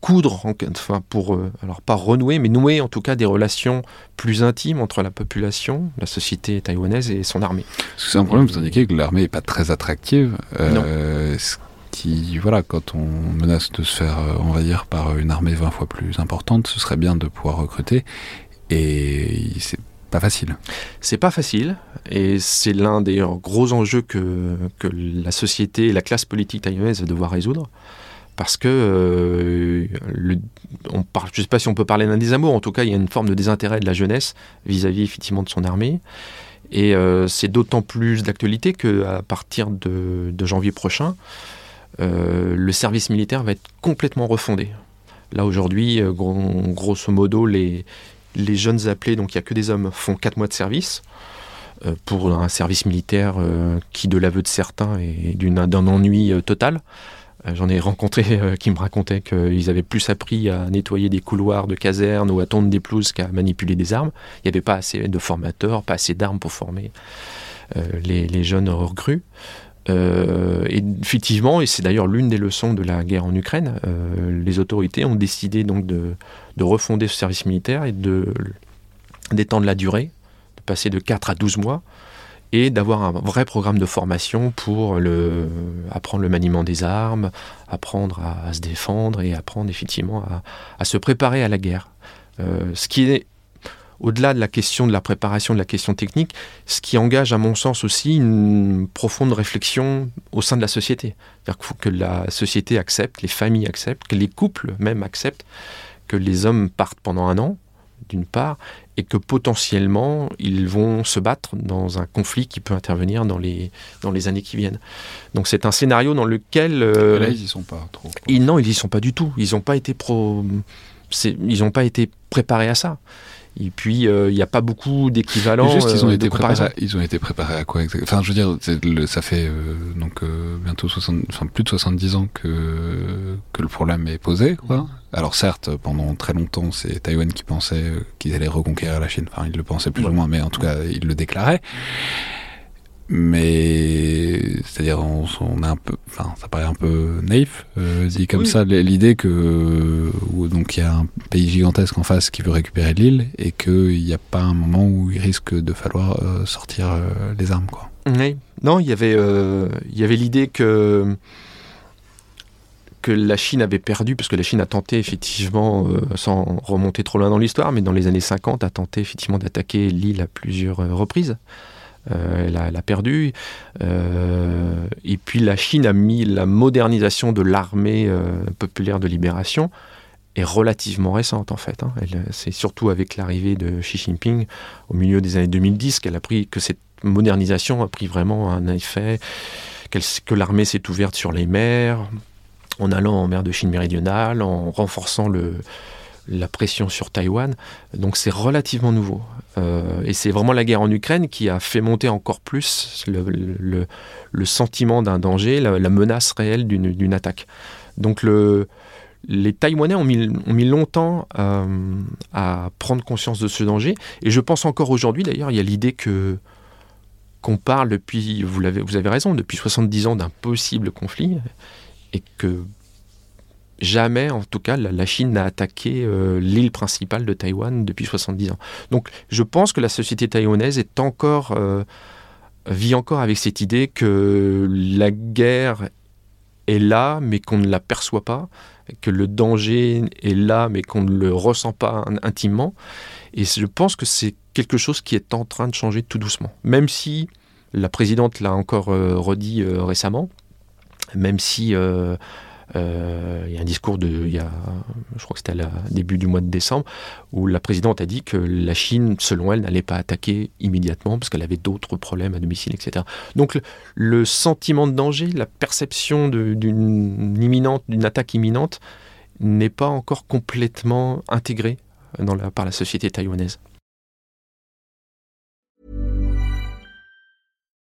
coudre, enfin pour, alors pas renouer, mais nouer en tout cas des relations plus intimes entre la population, la société taïwanaise et son armée. C'est un problème, vous indiquez que l'armée n'est pas très attractive. Ce qui, voilà, quand on menace de se faire envahir par une armée 20 fois plus importante, ce serait bien de pouvoir recruter. Et c'est pas facile. C'est pas facile, et c'est l'un des gros enjeux que, la société la classe politique taïwanaise va devoir résoudre. Parce que, euh, on parle, je ne sais pas si on peut parler d'un désamour, en tout cas, il y a une forme de désintérêt de la jeunesse vis-à-vis effectivement de son armée. Et euh, c'est d'autant plus d'actualité qu'à partir de, de, janvier prochain, euh, le service militaire va être complètement refondé. Là aujourd'hui, grosso modo, les, les jeunes appelés, donc il n'y a que des hommes, font 4 mois de service euh, pour un service militaire euh, qui, de l'aveu de certains, est d'un ennui euh, total. J'en ai rencontré qui me racontaient qu'ils avaient plus appris à nettoyer des couloirs de casernes ou à tondre des pelouses qu'à manipuler des armes. Il n'y avait pas assez de formateurs, pas assez d'armes pour former les, les, jeunes recrues. Euh, et effectivement, et c'est d'ailleurs l'une des leçons de la guerre en Ukraine, euh, les autorités ont décidé donc de, refonder ce service militaire et d'étendre la durée, de passer de 4 à 12 mois, et d'avoir un vrai programme de formation pour apprendre le maniement des armes, apprendre à, se défendre et apprendre effectivement à, se préparer à la guerre. Euh, ce qui est au-delà de la question de la préparation, de la question technique, ce qui engage à mon sens aussi une profonde réflexion au sein de la société. C'est-à-dire qu'il faut que la société accepte, les familles acceptent, que les couples même acceptent que les hommes partent pendant un an, d'une part, et que potentiellement ils vont se battre dans un conflit qui peut intervenir dans les, dans les années qui viennent. Donc c'est un scénario dans lequel... Euh, là, ils n'y sont pas trop. non, ils n'y sont pas du tout. Ils n'ont pas été pro... Ils n'ont pas été préparés à ça. Et puis, il n'y a pas beaucoup d'équivalents. Juste, ils ont, de été préparés, ils ont été préparés à quoi exactement Enfin, je veux dire, le- ça fait euh, donc euh, bientôt 60, enfin, plus de 70 ans que, que le problème est posé. Quoi. Alors certes, pendant très longtemps, c'est Taïwan qui pensait euh, qu'ils allaient reconquérir la Chine. Enfin, ils le pensaient plus ou moins, mais en tout cas, ils le déclaraient. Mais c'est-à-dire, on, on a un peu, enfin, ça paraît un peu naïf, euh, dit comme Oui. ça, l'idée que donc il y a un pays gigantesque en face qui veut récupérer l'île et qu'il n'y a pas un moment où il risque de falloir euh, sortir euh, les armes, quoi. Oui. Non, il y avait, il y avait l'idée que que la Chine avait perdu, parce que la Chine a tenté effectivement, euh, sans remonter trop loin dans l'histoire, mais dans les années 50, a tenté effectivement d'attaquer l'île à plusieurs reprises. Euh, elle, a, elle perdu. Euh, et puis la Chine a mis la modernisation de l'armée euh, populaire de libération est relativement récente en fait. hein. C'est surtout avec l'arrivée de Xi Jinping au milieu des années 2010 qu'elle a pris que cette modernisation a pris vraiment un effet, que l'armée s'est ouverte sur les mers, en allant en mer de Chine méridionale, en renforçant le, la pression sur Taïwan. Donc c'est relativement nouveau. Euh, et c'est vraiment la guerre en Ukraine qui a fait monter encore plus le, sentiment d'un danger, la, menace réelle d'une attaque. Donc le, les Taïwanais ont mis, longtemps euh, à prendre conscience de ce danger. Et je pense encore aujourd'hui, d'ailleurs, il y a l'idée que qu'on parle depuis, vous, l'avez, vous avez raison, depuis 70 ans d'un possible conflit, et que jamais, en tout cas, la, la Chine n'a attaqué euh, l'île principale de Taïwan depuis 70 ans. Donc je pense que la société taïwanaise euh, vit encore avec cette idée que la guerre est là, mais qu'on ne l'aperçoit pas, que le danger est là, mais qu'on ne le ressent pas in- intimement. Et je pense que c'est quelque chose qui est en train de changer tout doucement. Même si la présidente l'a encore euh, redit récemment, même si il y a un discours de, je crois que c'était la début du mois de décembre, où la présidente a dit que la Chine, selon elle, n'allait pas attaquer immédiatement parce qu'elle avait d'autres problèmes à domicile, etc. Donc le, sentiment de danger, la perception d'une attaque imminente, n'est pas encore complètement intégrée par la société taïwanaise.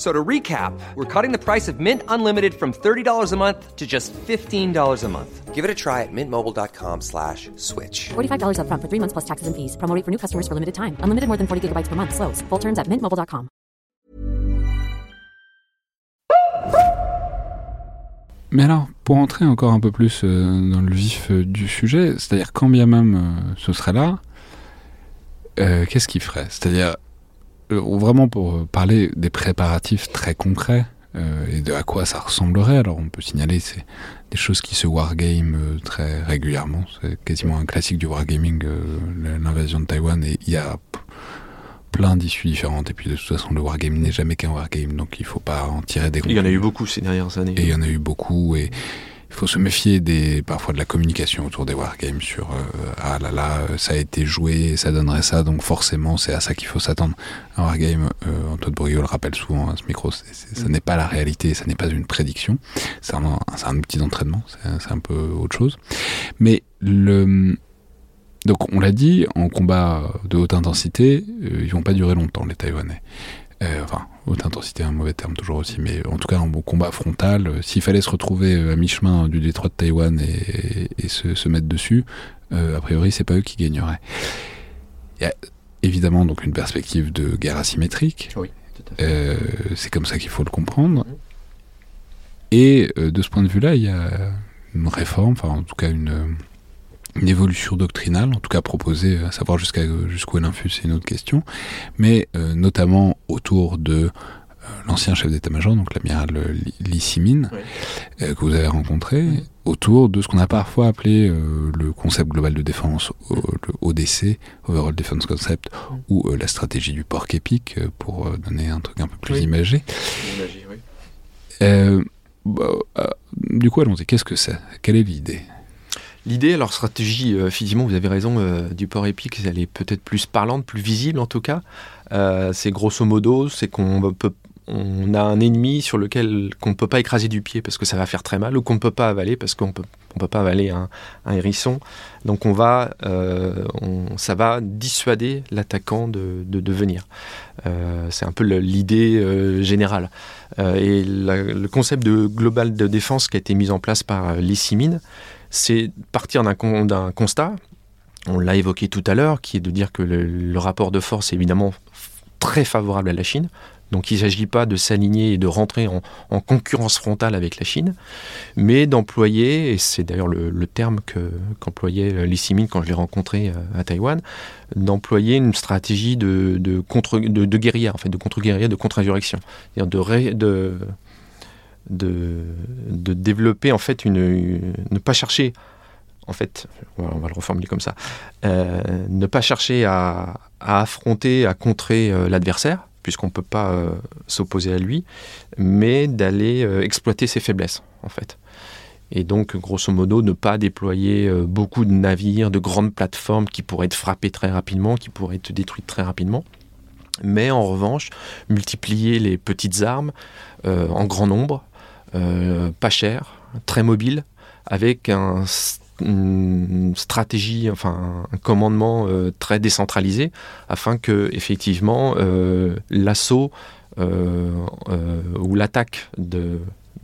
So to recap, we're cutting the price of Mint Unlimited from $30 a month to just $15 a month. Give it a try at mintmobile.com slash switch. $45 upfront for three months plus taxes and fees. Promo rate for new customers for limited time. Unlimited more than 40 gigabytes per month. Slows. Full terms at mintmobile.com. Mais alors, pour entrer encore un peu plus euh, dans le vif euh, du sujet, c'est-à-dire quand bien même euh, ce serait là, euh, qu'est-ce qu'il ferait? C'est-à-dire, vraiment pour euh, parler des préparatifs très concrets euh, et de à quoi ça ressemblerait, alors on peut signaler c'est des choses qui se wargame euh, très régulièrement, c'est quasiment un classique du wargaming, euh, l'invasion de Taïwan, et il y a plein d'issues différentes, et puis de toute façon le wargame n'est jamais qu'un wargame, donc il faut pas en tirer des Il y en a eu beaucoup ces dernières années. Et il y en a eu beaucoup et il faut se méfier des, parfois de la communication autour des wargames sur euh, ah là là, euh, ça a été joué, ça donnerait ça, donc forcément c'est à ça qu'il faut s'attendre. Un wargame, euh, Antoine Bourguignon le rappelle souvent à ce micro, ça n'est pas la réalité, ça n'est pas une prédiction, c'est un, un outil d'entraînement, c'est c'est un peu autre chose. Mais le. Donc on l'a dit, en combat de haute intensité, euh, ils vont pas durer longtemps les Taïwanais. Euh, enfin, haute intensité, un mauvais terme toujours aussi, mais en tout cas, en bon combat frontal, euh, s'il fallait se retrouver euh, à mi-chemin du détroit de Taïwan et, et se, se mettre dessus, euh, a priori, c'est pas eux qui gagneraient. Il y a évidemment donc une perspective de guerre asymétrique. Oui. Euh, c'est comme ça qu'il faut le comprendre. Et euh, de ce point de vue-là, il y a une réforme, enfin en tout cas une, une évolution doctrinale, en tout cas proposée, à savoir jusqu'à jusqu'où elle infuse, c'est une autre question, mais euh, notamment autour de euh, l'ancien chef d'état-major, donc l'amiral Li- Li Simin, Oui. euh, que vous avez rencontré, autour de ce qu'on a parfois appelé euh, le concept global de défense, le ODC, Overall Defense Concept, ou euh, la stratégie du porc épique, pour donner un truc un peu plus imagé. Imagé, oui. Bah, du coup, allons-y, qu'est-ce que c'est? Quelle est l'idée? L'idée, alors stratégie, euh, effectivement, vous avez raison, euh, du port épique, elle est peut-être plus parlante, plus visible en tout cas. Euh, c'est grosso modo, c'est qu'on a un ennemi sur lequel qu'on ne peut pas écraser du pied parce que ça va faire très mal ou qu'on ne peut pas avaler parce qu'on peut on peut pas avaler un, hérisson. Donc on va, euh, ça va dissuader l'attaquant de, venir. C'est un peu l'idée générale. Et le concept de global de défense qui a été mis en place par Simin, c'est partir d'un con- d'un constat. On l'a évoqué tout à l'heure, qui est de dire que le, rapport de force est évidemment très favorable à la Chine. Donc il ne s'agit pas de s'aligner et de rentrer en, en concurrence frontale avec la Chine, mais d'employer, et c'est d'ailleurs le, terme que- qu'employait euh, Lee Simin quand je l'ai rencontré euh, à Taïwan, d'employer une stratégie de, de, contre, de, de guérilla, en fait, de contre-guérilla, de contre-insurrection. De, de, de développer en fait une, ne pas chercher en fait, on va, le reformuler comme ça, euh, ne pas chercher à, affronter, à contrer euh, l'adversaire, puisqu'on ne peut pas euh, s'opposer à lui, mais d'aller exploiter ses faiblesses, en fait. Et donc, grosso modo, ne pas déployer beaucoup de navires, de grandes plateformes qui pourraient être frappées très rapidement, qui pourraient être détruites très rapidement. Mais en revanche, multiplier les petites armes en grand nombre, pas chères, très mobiles, avec un, une stratégie, enfin un commandement euh, très décentralisé, afin que effectivement euh, l'assaut euh, euh, ou l'attaque de,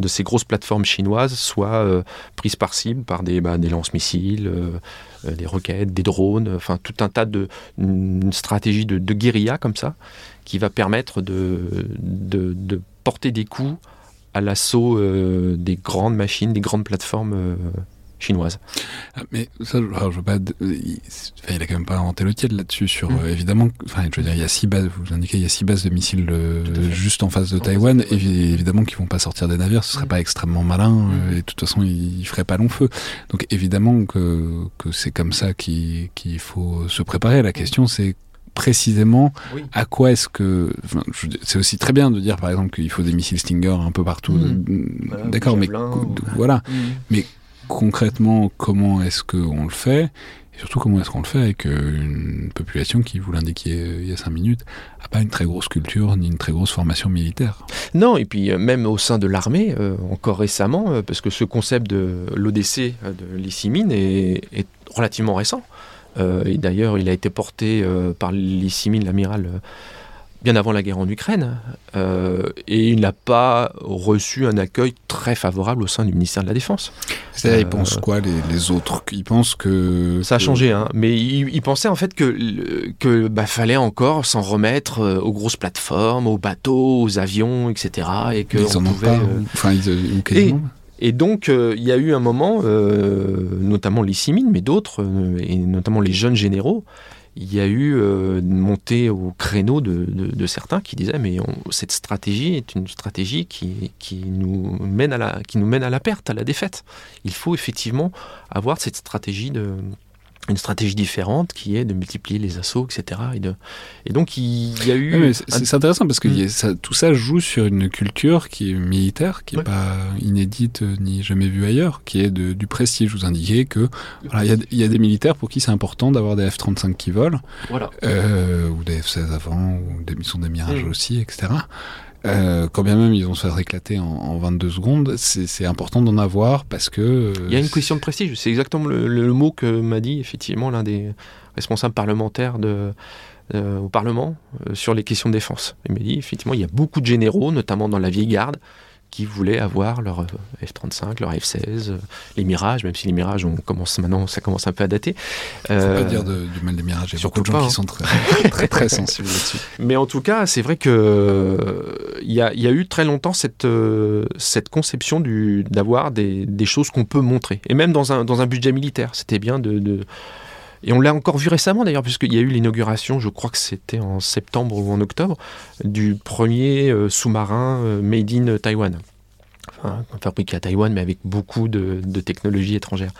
ces grosses plateformes chinoises soit euh, prise par cible par des, bah, des lance-missiles, euh, euh, des roquettes, des drones, enfin tout un tas de une stratégie de, guérilla comme ça qui va permettre de porter des coups à l'assaut euh, des grandes machines, des grandes plateformes euh, chinoises. Ah, Mais ça, je- alors, je veux pas. Il, enfin, il a quand même pas inventé le tiède là-dessus. Sur Mm. euh, évidemment, enfin, je veux dire, il y a six bases. Vous indiquez, il y a six bases de missiles juste en face de En face de Taïwan. Taïwan. Évi- évidemment, qu'ils vont pas sortir des navires. Ce serait Mm. pas extrêmement malin. Mm. et de toute façon, ils, ils feraient pas long feu. Donc évidemment que que c'est comme ça qu'il qu'il faut se préparer. La question, c'est précisément Oui. à quoi est-ce que enfin, c'est aussi très bien de dire par exemple qu'il faut des missiles Stinger un peu partout Mm. Voilà, d'accord mais javelins, cou- ou- voilà concrètement, comment est-ce qu'on le fait? Et surtout, comment est-ce qu'on le fait avec euh, une population qui, vous l'indiquiez euh, il y a cinq minutes, n'a pas une très grosse culture ni une très grosse formation militaire? Non, et puis euh, même au sein de l'armée, euh, encore récemment, parce que ce concept de l'ODC de Lissimine est, est relativement récent. Euh, et d'ailleurs, il a été porté euh, par Lissimine, l'amiral, euh, bien avant la guerre en Ukraine. Euh, et il n'a pas reçu un accueil très favorable au sein du ministère de la Défense. C'est-à-dire, ils Euh, pensent quoi, les, les autres Ils pensent que... Ça a changé, hein. mais il, il pensait en fait que, bah, fallait encore s'en remettre aux grosses plateformes, aux bateaux, aux avions, etc. Et que Ils on en ont pouvait, pas, euh, ou- enfin, ils, ou quasiment. Et donc, euh, il y a eu un moment, euh, notamment les Simines, mais d'autres, euh, et notamment les jeunes généraux, il y a eu une montée au créneau de, certains qui disaient mais cette stratégie est une stratégie qui, qui, nous mène à la, qui nous mène à la perte, à la défaite. Il faut effectivement avoir cette stratégie de une stratégie différente qui est de multiplier les assauts, etc. Et, de, et donc il y a eu c'est un- intéressant parce que Mm. a- ça- tout ça joue sur une culture qui est militaire, qui n'est Ouais. pas inédite euh, ni jamais vue ailleurs, qui est de- du prestige. Vous indiquez que voilà, il y y, a des militaires pour qui c'est important d'avoir des F-35 qui volent, voilà. euh, ou des F-16 avant, ou des missions des mirages Mm. aussi, etc. Euh, quand bien même ils vont se faire éclater en, en 22 secondes, c'est important d'en avoir parce que... euh, Il y a une question de prestige. C'est exactement le, le mot que m'a dit effectivement l'un des responsables parlementaires de, euh, au Parlement euh, sur les questions de défense. Il m'a dit effectivement il y a beaucoup de généraux, notamment dans la vieille garde, qui voulaient avoir leur euh, F-35, leur F-16, euh, les Mirages, même si les Mirages, on commence maintenant, ça commence un peu à dater. Faut Euh, pas dire de- du mal des mirages, il y a beaucoup de gens qui hein. sont très, très, très sensibles là-dessus. Mais en tout cas, c'est vrai que euh, il y, a, y a eu très longtemps cette, euh, cette conception d'avoir des, des choses qu'on peut montrer. Et même dans un, dans un budget militaire, c'était bien de, de- Et on l'a encore vu récemment d'ailleurs, puisqu'il y a eu l'inauguration, je crois que c'était en septembre ou en octobre, du premier euh, sous-marin euh, made in Taïwan. Enfin, fabriqué à Taïwan, mais avec beaucoup de, de technologies étrangères.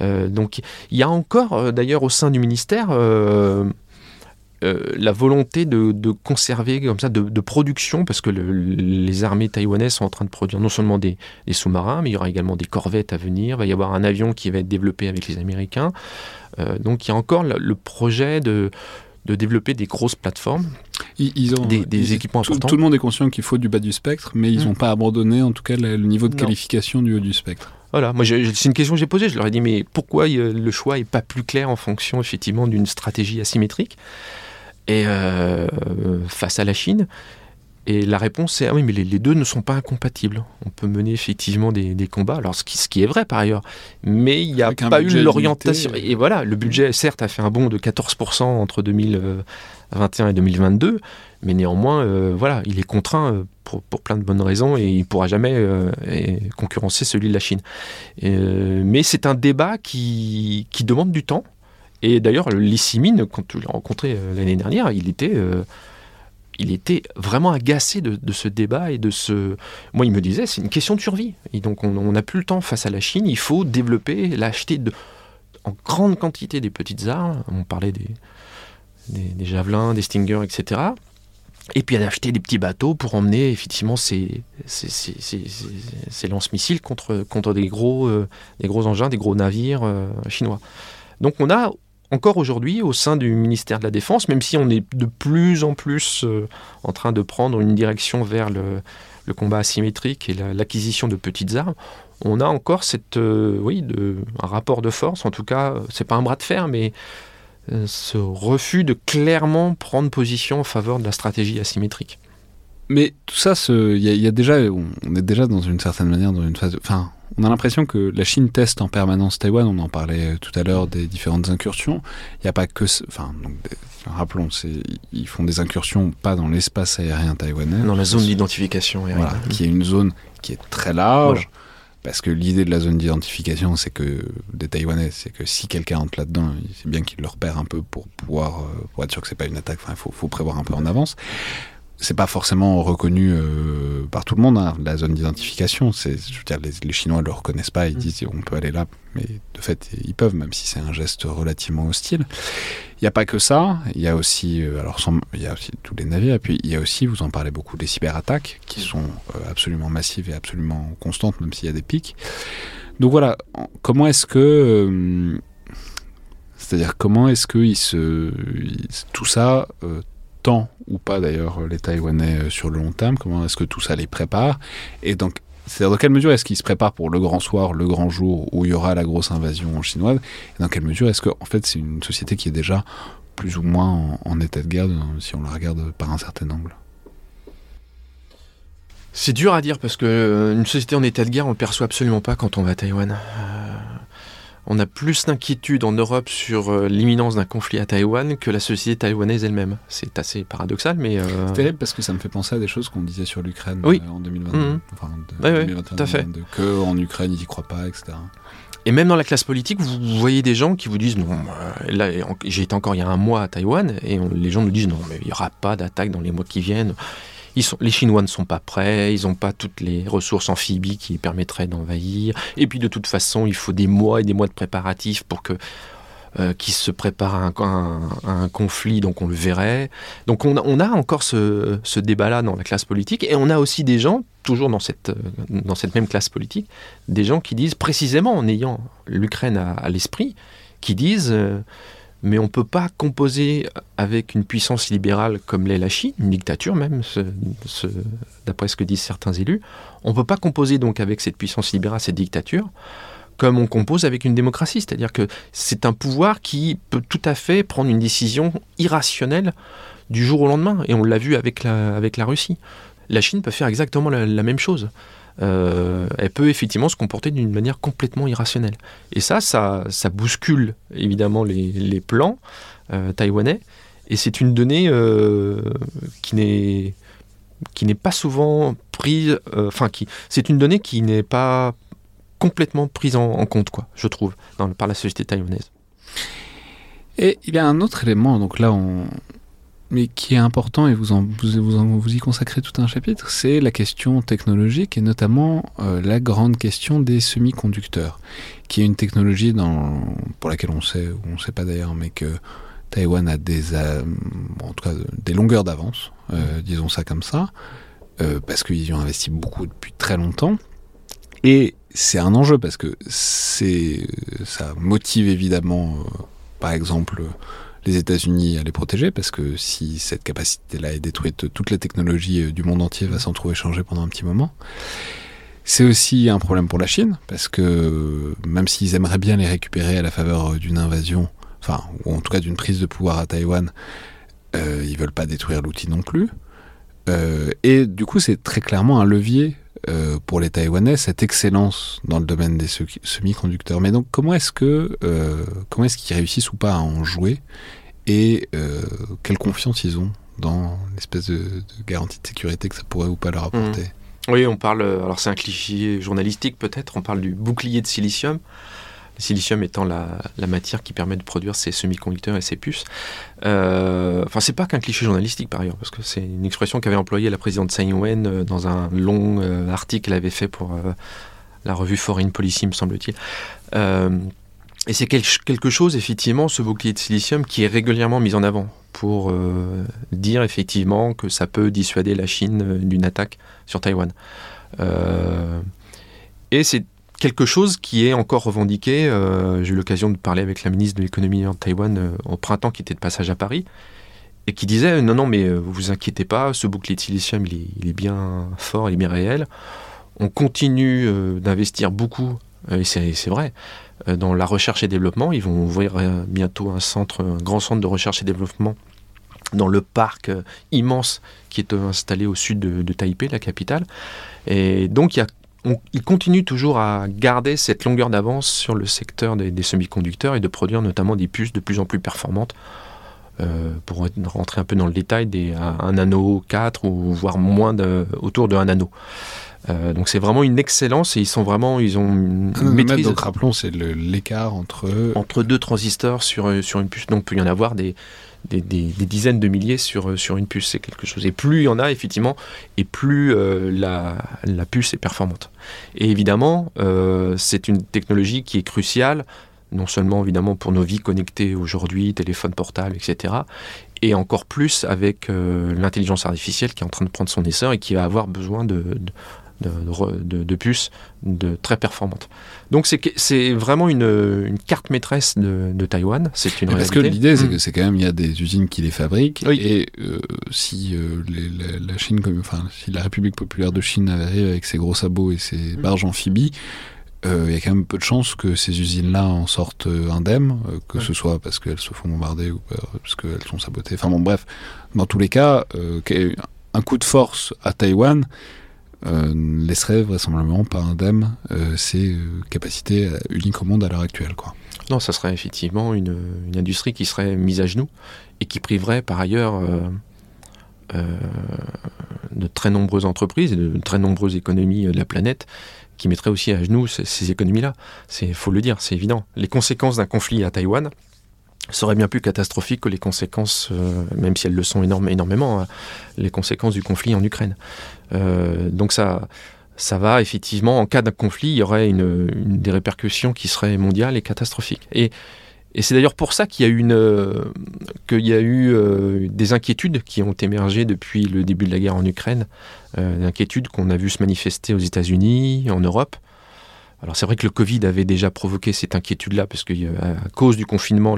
Euh, donc il y a encore, euh, d'ailleurs, au sein du ministère, euh, euh, la volonté de, conserver comme ça de, production, parce que le, les armées taïwanaises sont en train de produire non seulement des, des, sous-marins, mais il y aura également des corvettes à venir. Il va y avoir un avion qui va être développé avec les Américains. Euh, donc il y a encore le, projet de, de développer des grosses plateformes, ils, ils ont, des, des ils, équipements tout, importants. Tout le monde est conscient qu'il faut du bas du spectre, mais ils n'ont Mm. pas abandonné en tout cas le, le niveau de Non. qualification du haut du spectre. Voilà, moi c'est une question que j'ai posée. Je leur ai dit mais pourquoi euh, le choix est pas plus clair en fonction effectivement d'une stratégie asymétrique? Et euh, face à la Chine Et la réponse c'est ah oui mais les, les deux ne sont pas incompatibles. On peut mener effectivement des, des combats. Alors ce qui, ce qui est vrai par ailleurs, mais il n'y a Avec pas eu l'orientation. Et voilà, le budget certes a fait un bond de 14% entre 2021 et 2022, mais néanmoins euh, voilà il est contraint. euh, pour, pour plein de bonnes raisons et il ne pourra jamais euh, concurrencer celui de la Chine. Euh, mais c'est un débat qui, qui demande du temps. Et d'ailleurs, Lee Simin, quand je l'ai rencontré euh, l'année dernière, il était, euh, il était vraiment agacé de, ce débat et de ce. Moi, il me disait, c'est une question de survie. Donc, on n'a plus le temps face à la Chine. Il faut développer, l'acheter en grande quantité des petites armes. On parlait des, javelins, des stingers, etc. Et puis d'acheter des petits bateaux pour emmener effectivement ces, ces, lance-missiles contre, contre des, gros, euh, des gros engins, des gros navires euh, chinois. Donc on a encore aujourd'hui au sein du ministère de la Défense, même si on est de plus en plus euh, en train de prendre une direction vers le, combat asymétrique et la- l'acquisition de petites armes, on a encore cette, euh, oui, de, un rapport de force, en tout cas, euh, c'est pas un bras de fer, mais ce refus de clairement prendre position en faveur de la stratégie asymétrique. Mais tout ça, il y, a- déjà, on est déjà dans une certaine manière dans une phase. Enfin, on a l'impression que la Chine teste en permanence Taïwan. On en parlait euh, tout à l'heure des différentes incursions. Il n'y a pas que, enfin, donc, rappelons, ils font des incursions pas dans l'espace aérien taïwanais, Dans la zone d'identification aérienne. voilà, qui est une zone qui est très large. Voilà. Parce que l'idée de la zone d'identification, c'est que des Taïwanais, c'est que si quelqu'un entre là-dedans, c'est bien qu'il le repère un peu pour pouvoir, euh, pour être sûr que c'est pas une attaque. Enfin, il faut, faut prévoir un peu en avance. C'est pas forcément reconnu euh, par tout le monde hein, la zone d'identification. C'est, je veux dire, les, les Chinois le reconnaissent pas. Ils Mm. disent on peut aller là, mais de fait ils peuvent, même si c'est un geste relativement hostile. Il n'y a pas que ça. Il y a aussi, euh, alors il y a aussi tous les navires. Et puis il y a aussi, vous en parlez beaucoup, les cyberattaques qui sont euh, absolument massives et absolument constantes, même s'il y a des pics. Donc voilà, en- comment est-ce que, euh, c'est-à-dire comment est-ce que il se, il- tout ça euh, ou pas d'ailleurs les Taïwanais euh, sur le long terme Comment est-ce que tout ça les prépare Et donc, c'est-à-dire dans quelle mesure est-ce qu'ils se préparent pour le grand soir, le grand jour où il y aura la grosse invasion chinoise Et dans quelle mesure est-ce que, en fait, c'est une société qui est déjà plus ou moins en, état de guerre, euh, si on la regarde par un certain angle? C'est dur à dire parce que euh, une société en état de guerre, on ne perçoit absolument pas quand on va à Taïwan. On a plus d'inquiétude en Europe sur euh, l'imminence d'un conflit à Taïwan que la société taïwanaise elle-même. C'est assez paradoxal, mais euh, C'est terrible parce que ça me fait penser à des choses qu'on disait sur l'Ukraine Oui. euh, en 2022. Mhm. Enfin, ouais, 2021, tout à fait. 2022, que en Ukraine, ils y croient pas, etc. Et même dans la classe politique, vous, voyez des gens qui vous disent non. là, j'ai été encore il y a un mois à Taïwan et on- les gens nous disent non, mais il n'y aura pas d'attaque dans les mois qui viennent. Les Chinois ne sont pas prêts, ils n'ont pas toutes les ressources amphibies qui permettraient d'envahir. Et puis de toute façon, il faut des mois et des mois de préparatifs pour que euh, qu'ils se préparent à un, conflit, donc on le verrait. Donc on a, encore ce, débat-là dans la classe politique, et on a aussi des gens, toujours dans cette, même classe politique, des gens qui disent précisément en ayant l'Ukraine à, à l'esprit, qui disent euh, mais on ne peut pas composer avec une puissance libérale comme l'est la Chine, une dictature même, d'après ce que disent certains élus, on ne peut pas composer donc avec cette puissance libérale, cette dictature, comme on compose avec une démocratie. C'est-à-dire que c'est un pouvoir qui peut tout à fait prendre une décision irrationnelle du jour au lendemain. Et on l'a vu avec la, Russie. La Chine peut faire exactement la même chose. Euh, elle peut effectivement se comporter d'une manière complètement irrationnelle. Et ça, ça, bouscule évidemment les, plans euh, taïwanais. Et c'est une donnée euh, qui n'est pas souvent prise. euh, Enfin, c'est une donnée qui n'est pas complètement prise en, compte, quoi, je trouve, par la société taïwanaise. Et il y a un autre élément, donc là, on... mais qui est important, et vous, en, vous, vous, en- vous y consacrez tout un chapitre, c'est la question technologique, et notamment euh, la grande question des semi-conducteurs, qui est une technologie dans, pour laquelle on sait, ou on ne sait pas d'ailleurs, mais que Taïwan a des, euh, en tout cas, des longueurs d'avance, euh, disons ça comme ça, parce qu'ils y ont investi beaucoup depuis très longtemps. Et c'est un enjeu parce que ça motive évidemment, par exemple, les États-Unis à les protéger, parce que si cette capacité-là est détruite, toute la technologie euh, du monde entier va s'en trouver changée pendant un petit moment. C'est aussi un problème pour la Chine, parce que euh, même s'ils aimeraient bien les récupérer à la faveur euh, d'une invasion, enfin, ou en tout cas d'une prise de pouvoir à Taïwan, euh, ils veulent pas détruire l'outil non plus. Et du coup, c'est très clairement un levier euh, pour les Taïwanais, cette excellence dans le domaine des se- semi-conducteurs. Mais donc, comment est-ce que, euh, comment est-ce qu'ils réussissent ou pas à en jouer et euh, quelle confiance ils ont dans l'espèce de, garantie de sécurité que ça pourrait ou pas leur apporter? Oui, on parle, alors c'est un cliché journalistique peut-être, on parle du bouclier de silicium. Le silicium étant la, matière qui permet de produire ces semi-conducteurs et ces puces. Euh, Enfin, c'est pas qu'un cliché journalistique par ailleurs, parce que c'est une expression qu'avait employée la présidente Tsai Ing-wen euh, dans un long euh, article qu'elle avait fait pour euh, la revue Foreign Policy, me semble-t-il. Et c'est quel- quelque chose, effectivement, ce bouclier de silicium, qui est régulièrement mis en avant pour dire effectivement que ça peut dissuader la Chine d'une attaque sur Taïwan. Et c'est quelque chose qui est encore revendiqué. euh, J'ai eu l'occasion de parler avec la ministre de l'économie de Taïwan euh, au printemps, qui était de passage à Paris, et qui disait non, non, mais euh, vous vous inquiétez pas, ce bouclier de silicium, il est, bien fort, il est bien réel. On continue euh, d'investir beaucoup, euh, et c'est vrai, euh, dans la recherche et développement. Ils vont ouvrir euh, bientôt un centre, un grand centre de recherche et développement dans le parc euh, immense qui est euh, installé au sud de, de Taipei, la capitale. Et donc, il, y a, il continue toujours à garder cette longueur d'avance sur le secteur des semi-conducteurs et de produire notamment des puces de plus en plus performantes. Euh, pour rentrer un peu dans le détail, des, un, un nano 4 ou voire moins de, autour de 1 nano. Euh, donc c'est vraiment une excellence et ils sont vraiment, ils ont une Un nanomètre, maîtrise donc rappelons, c'est l'écart entre entre deux transistors sur, sur une puce. Donc, il peut y en avoir des, des, des- des dizaines de milliers sur, sur une puce. C'est quelque chose. Et plus il y en a, effectivement, et plus euh, la, la puce est performante. Et évidemment, euh, c'est une technologie qui est cruciale, non seulement évidemment pour nos vies connectées aujourd'hui, téléphones portables, etc., et encore plus avec euh, l'intelligence artificielle qui est en train de prendre son essor et qui va avoir besoin de, de, de, de- puces très performantes. Donc c'est vraiment une, une carte maîtresse de, de Taïwan. C'est une Parce que l'idée, c'est Mm. que c'est quand même, il y a des usines qui les fabriquent. Oui. Et euh, si euh, les- la, la Chine, comme, enfin, si la République populaire de Chine arrive avec ses gros sabots et ses Mm. barges amphibies, il y a quand même peu de chances que ces usines-là en sortent euh, indemnes, euh, que Ouais. ce soit parce qu'elles se font bombarder ou parce qu'elles sont sabotées. Enfin bon, bref, dans tous les cas, euh, un coup de force à Taïwan euh, laisserait vraisemblablement pas indemne euh, ses euh, capacités euh, uniques au monde à l'heure actuelle. Quoi. Non, ça serait effectivement une, une industrie qui serait mise à genoux et qui priverait par ailleurs euh, euh, de très nombreuses entreprises et de très nombreuses économies euh, de la planète qui mettraient aussi à genoux ces, économies-là. Il faut le dire, c'est évident. Les conséquences d'un conflit à Taïwan seraient bien plus catastrophiques que les conséquences, euh, même si elles le sont énormément, hein, les conséquences du conflit en Ukraine. Euh, donc ça, ça va effectivement, en cas d'un conflit, il y aurait des répercussions qui seraient mondiales et catastrophiques. Et, et c'est d'ailleurs pour ça qu'il y a, euh, eu euh, des inquiétudes qui ont émergé depuis le début de la guerre en Ukraine, euh, des inquiétudes qu'on a vu se manifester aux États-Unis, en Europe. Alors c'est vrai que le Covid avait déjà provoqué cette inquiétude-là, parce qu'à cause du confinement,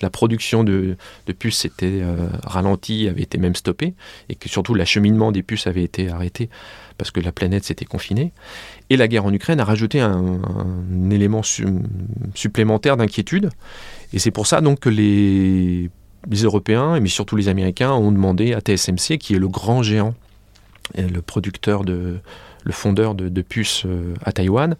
la production de, puces s'était euh, ralentie, avait été même stoppée, et que surtout l'acheminement des puces avait été arrêté parce que la planète s'était confinée. Et la guerre en Ukraine a rajouté un, élément su- supplémentaire d'inquiétude, et c'est pour ça donc que les, Européens, mais surtout les Américains, ont demandé à TSMC, qui est le grand géant, le producteur de, le fondeur de, de puces euh, à Taïwan,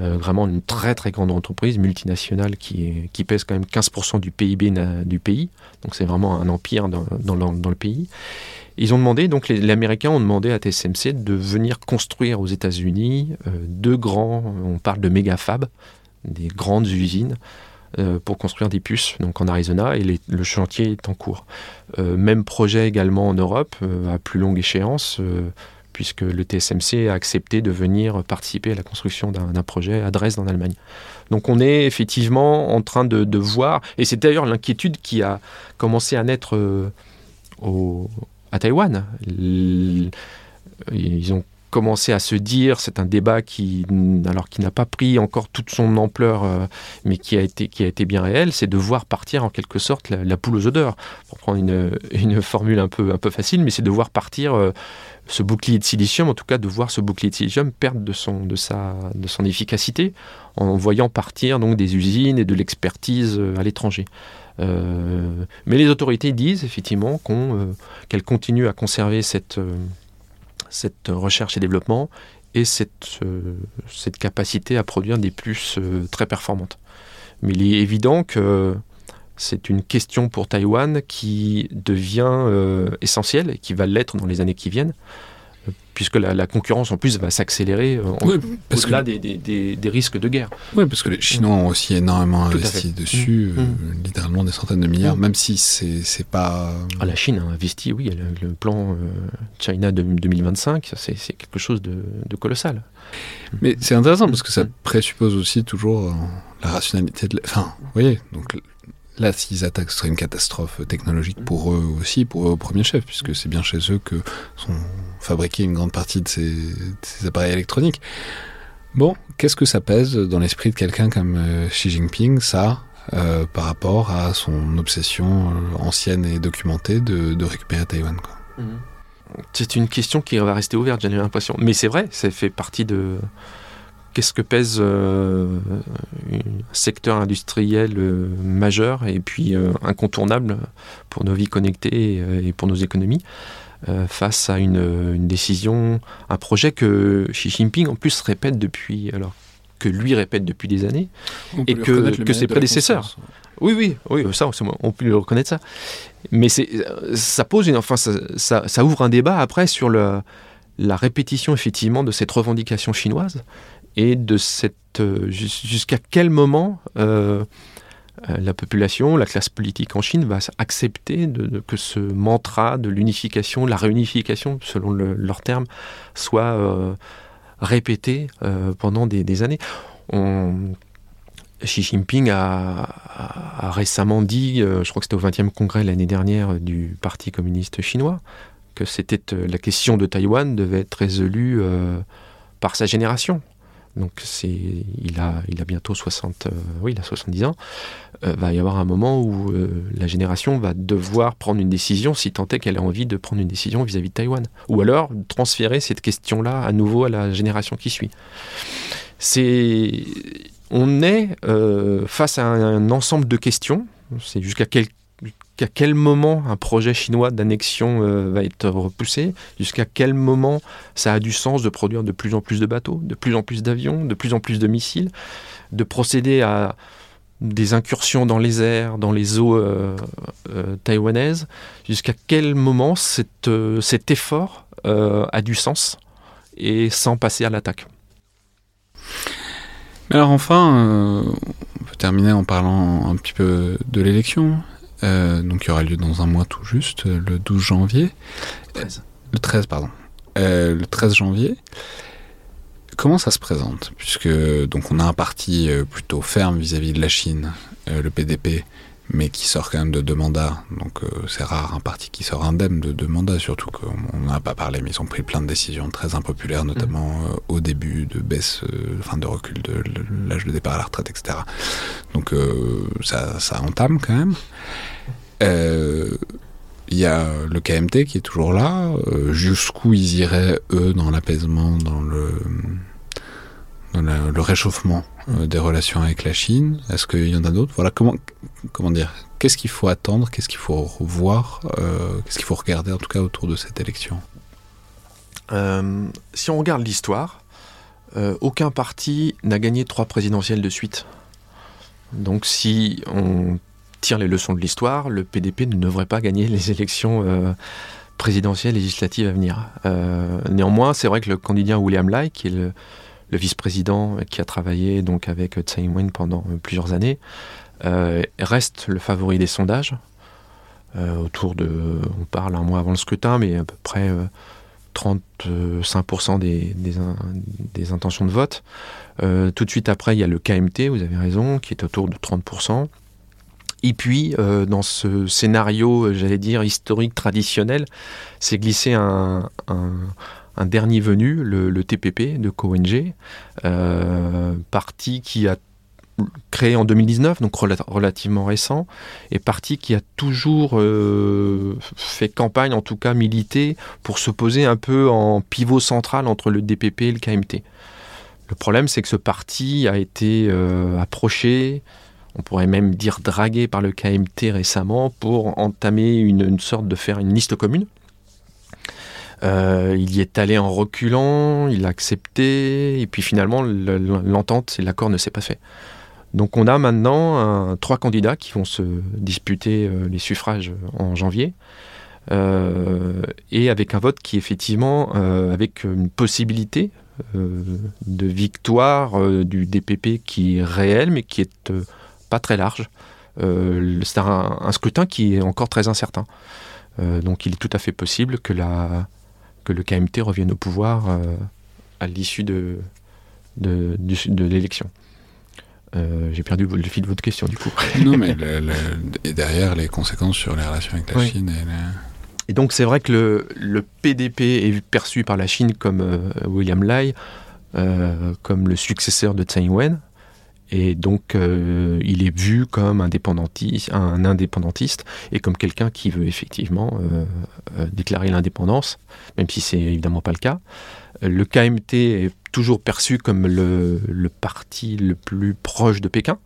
euh, vraiment une très très grande entreprise multinationale qui, pèse quand même 15% du PIB du pays. Donc c'est vraiment un empire dans, le, pays. Ils ont demandé, donc les, Américains ont demandé à TSMC de venir construire aux États-Unis euh, deux grands, on parle de méga fab, des grandes usines euh, pour construire des puces, donc en Arizona, et le chantier est en cours. Euh, même projet également en Europe, à plus longue échéance. Puisque le TSMC a accepté de venir participer à la construction d'un projet à Dresde en Allemagne. Donc on est effectivement en train de, voir, et c'est d'ailleurs l'inquiétude qui a commencé à naître au, à Taïwan. Ils ont commencé à se dire, c'est un débat qui, alors qui n'a pas pris encore toute son ampleur, euh, mais qui a été qui a été bien réel, c'est de voir partir en quelque sorte la, poule aux odeurs, pour prendre une, une, formule un peu un peu facile, mais c'est de voir partir euh, ce bouclier de silicium, en tout cas de voir ce bouclier de silicium perdre de son de sa de son efficacité en voyant partir donc des usines et de l'expertise euh, à l'étranger. mais les autorités disent effectivement qu'elles continuent à conserver cette cette recherche et développement et cette, euh, cette capacité à produire des puces euh, très performantes. Mais il est évident que c'est une question pour Taïwan qui devient euh, essentielle et qui va l'être dans les années qui viennent puisque la, concurrence en plus va s'accélérer euh, au-delà des, des, risques de guerre. Oui, parce que les Chinois ont aussi énormément investi dessus, mmh. Euh, mmh. littéralement des centaines de milliards, mmh. même si c'est pas... Ah, la Chine a investi, oui, le, le plan euh, China 2025, c'est quelque chose de, colossal. Mais c'est intéressant parce que ça présuppose aussi toujours la rationalité de... Enfin, vous voyez, donc Là, s'ils attaquent, ce serait une catastrophe technologique pour eux aussi, pour eux au premier chef, puisque c'est bien chez eux que sont fabriqués une grande partie de ces, appareils électroniques. Bon, qu'est-ce que ça pèse dans l'esprit de quelqu'un comme euh, Xi Jinping, ça, euh, par rapport à son obsession euh, ancienne et documentée de, récupérer Taïwan mmh. C'est une question qui va rester ouverte, j'ai l'impression. Mais c'est vrai, ça fait partie de, qu'est-ce que pèse euh, un secteur industriel euh, majeur et puis euh, incontournable pour nos vies connectées et, pour nos économies face à une, décision, un projet que Xi Jinping en plus répète depuis, alors que lui répète depuis des années et que, que ses prédécesseurs. Oui, oui, oui, ça, on peut lui reconnaître ça. Mais ça pose une, enfin, ça, ça, ouvre un débat après sur le, la répétition effectivement de cette revendication chinoise et de cette euh, jusqu'à quel moment euh, euh, la population, la classe politique en Chine va accepter de, que ce mantra de l'unification, la réunification, selon leurs termes, soit répété pendant des, années? Xi Jinping a, récemment dit, je crois que c'était au 20e congrès l'année dernière du Parti communiste chinois, que c'était la question de Taïwan devait être résolue par sa génération donc c'est, il a, il a bientôt 60, euh, oui, il a 70 ans, euh, va y avoir un moment où euh, la génération va devoir prendre une décision, si tant est qu'elle a envie de prendre une décision vis-à-vis de Taïwan, ou alors transférer cette question-là à nouveau à la génération qui suit. C'est, on est face à un, ensemble de questions. C'est jusqu'à quel jusqu'à quel moment un projet chinois d'annexion euh, va être repoussé, jusqu'à quel moment ça a du sens de produire de plus en plus de bateaux, de plus en plus d'avions, de plus en plus de missiles, de procéder à des incursions dans les airs, dans les eaux euh, euh, taïwanaises, jusqu'à quel moment cet effort a du sens et sans passer à l'attaque? Alors enfin, on peut terminer en parlant un petit peu de l'élection. Euh, donc qui aura lieu dans un mois tout juste, le 12 janvier. 13. Le 13, pardon. Euh, le 13 janvier. Comment ça se présente? Puisque donc on a un parti euh, plutôt ferme vis-à-vis de la Chine, le PDP, mais qui sort quand même de deux mandats. Donc c'est rare un parti qui sort indemne de deux mandats, surtout qu'on n'en a pas parlé, mais ils ont pris plein de décisions très impopulaires, notamment mmh. au début de baisse, enfin de recul de l'âge de départ à la retraite, etc. Donc ça, ça entame quand même. Il euh, y a le KMT qui est toujours là. Euh, jusqu'où ils iraient, eux, dans l'apaisement, dans le, le réchauffement euh, des relations avec la Chine. Est-ce qu'il y en a d'autres? Voilà, comment, dire? Qu'est-ce qu'il faut attendre? Qu'est-ce qu'il faut voir? Qu'est-ce qu'il faut regarder, en tout cas, autour de cette élection? Si on regarde l'histoire, aucun parti n'a gagné trois présidentielles de suite. Donc si on tire les leçons de l'histoire, le PDP ne devrait pas gagner les élections euh, présidentielles législatives à venir. Euh, néanmoins, c'est vrai que le candidat William Lai, qui est le, vice-président qui a travaillé donc avec Tsai Ing-wen pendant euh, plusieurs années, reste le favori des sondages. autour de, on parle un mois avant le scrutin, mais à peu près 35% des, intentions de vote. tout de suite après, il y a le KMT, vous avez raison, qui est autour de 30%. Et puis, dans ce scénario, j'allais dire, historique, traditionnel, c'est glissé un, dernier venu, le, TPP de CoNG, parti qui a créé en 2019, donc relativement récent, et parti qui a toujours euh, fait campagne, en tout cas milité, pour se poser un peu en pivot central entre le DPP et le KMT. Le problème, c'est que ce parti a été euh, approché, on pourrait même dire dragué par le KMT récemment pour entamer une, sorte de faire une liste commune. Euh, il y est allé en reculant, il a accepté, et puis finalement l'entente et l'accord ne s'est pas fait. Donc on a maintenant trois candidats qui vont se disputer euh, les suffrages en janvier. Euh, et avec un vote qui effectivement, avec une possibilité de victoire du DPP qui est réelle, mais qui est pas très large. c'est un, scrutin qui est encore très incertain. donc il est tout à fait possible que, la, que le KMT revienne au pouvoir à l'issue de, de l'élection. Euh, j'ai perdu le fil de votre question du coup. non, mais et derrière les conséquences sur les relations avec la Chine. Et, donc c'est vrai que le, le, PDP est perçu par la Chine comme euh, William Lai, euh, comme le successeur de Tsai Ing-wen. Et donc il est vu comme un indépendantiste et comme quelqu'un qui veut effectivement déclarer l'indépendance, même si c'est évidemment pas le cas. Le KMT est toujours perçu comme le, parti le plus proche de Pékin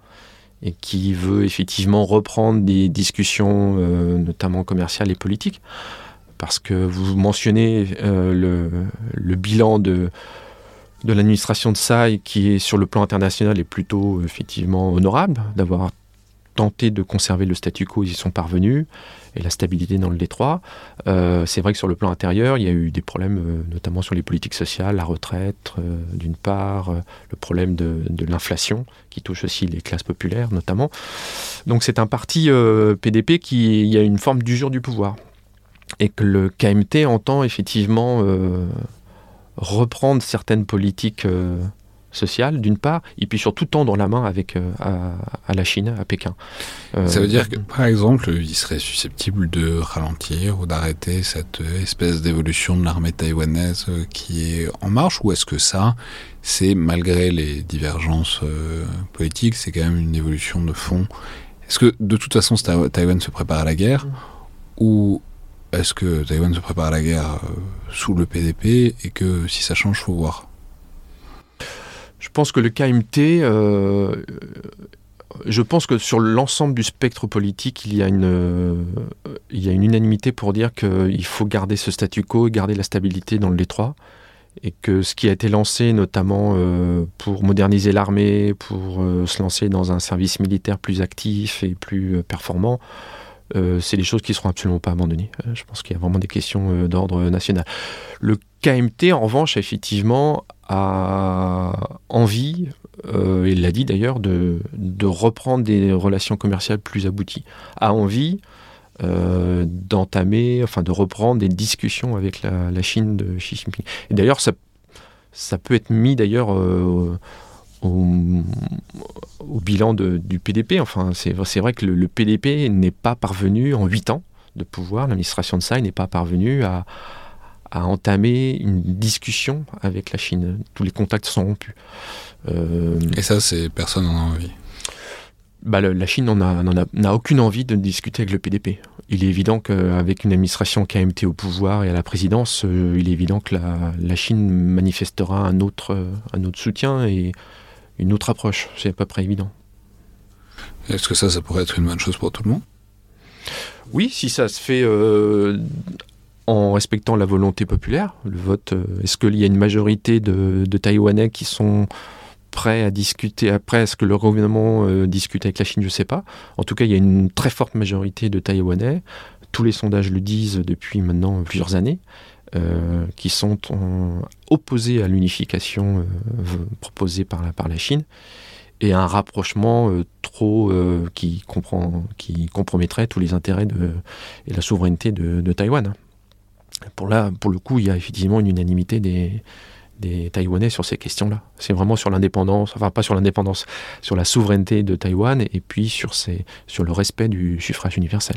et qui veut effectivement reprendre des discussions, euh, notamment commerciales et politiques. Parce que vous mentionnez euh, le, bilan de, de l'administration de Tsai, qui est sur le plan international est plutôt effectivement honorable, d'avoir tenté de conserver le statu quo, ils y sont parvenus et la stabilité dans le détroit. Euh, c'est vrai que sur le plan intérieur, il y a eu des problèmes, euh, notamment sur les politiques sociales, la retraite, euh, d'une part, le problème de, l'inflation, qui touche aussi les classes populaires, notamment. Donc c'est un parti PDP qui y a une forme d'usure du pouvoir. Et que le KMT entend effectivement reprendre certaines politiques sociale, d'une part, et puis surtout tendre la main avec, euh, à, la Chine, à Pékin. Euh, Ça veut dire que, par exemple, il serait susceptible de ralentir ou d'arrêter cette espèce d'évolution de l'armée taïwanaise euh, qui est en marche, ou est-ce que ça, c'est, malgré les divergences politiques, c'est quand même une évolution de fond? Est-ce que, de toute façon, Taïwan se prépare à la guerre, ou est-ce que Taïwan se prépare à la guerre sous le PDP et que si ça change, faut voir. Je pense que le KMT, euh, je pense que sur l'ensemble du spectre politique, il y a une, euh, il y a une unanimité pour dire qu'il faut garder ce statu quo, garder la stabilité dans le Détroit, et que ce qui a été lancé notamment euh, pour moderniser l'armée, pour se lancer dans un service militaire plus actif et plus performant, c'est des choses qui ne seront absolument pas abandonnées. je pense qu'il y a vraiment des questions d'ordre national. Le KMT, en revanche, effectivement, a envie, euh, il l'a dit d'ailleurs, de, reprendre des relations commerciales plus abouties, a envie euh, d'entamer, enfin de reprendre des discussions avec la, Chine de Xi Jinping. Et d'ailleurs, ça, peut être mis d'ailleurs euh, au, bilan du PDP. Enfin, c'est vrai que le, PDP n'est pas parvenu en huit ans de pouvoir, l'administration de Tsai n'est pas parvenue à, à entamer une discussion avec la Chine. Tous les contacts sont rompus. Euh, Et ça, c'est personne n'en a envie. Bah, la Chine n'a aucune envie de discuter avec le PDP. Il est évident qu'avec une administration KMT au pouvoir et à la présidence, euh, il est évident que la, Chine manifestera un autre, un autre soutien et une autre approche. C'est à peu près évident. Est-ce que ça, ça pourrait être une bonne chose pour tout le monde? Oui, si ça se fait euh, en respectant la volonté populaire. Le vote, euh, est-ce qu'il y a une majorité de, Taïwanais qui sont prêts à discuter après Est-ce que le gouvernement euh, discute avec la Chine? Je ne sais pas. En tout cas, il y a une très forte majorité de Taïwanais. Tous les sondages le disent depuis maintenant plusieurs années. Euh, qui sont opposés à l'unification proposée par la, Chine et un rapprochement trop qui, comprend, qui compromettrait tous les intérêts et la souveraineté de, Taïwan. pour, là, pour le coup, il y a effectivement une unanimité des, Taïwanais sur ces questions-là. C'est vraiment sur l'indépendance, enfin pas sur l'indépendance, sur la souveraineté de Taïwan et puis sur, sur le respect du suffrage universel.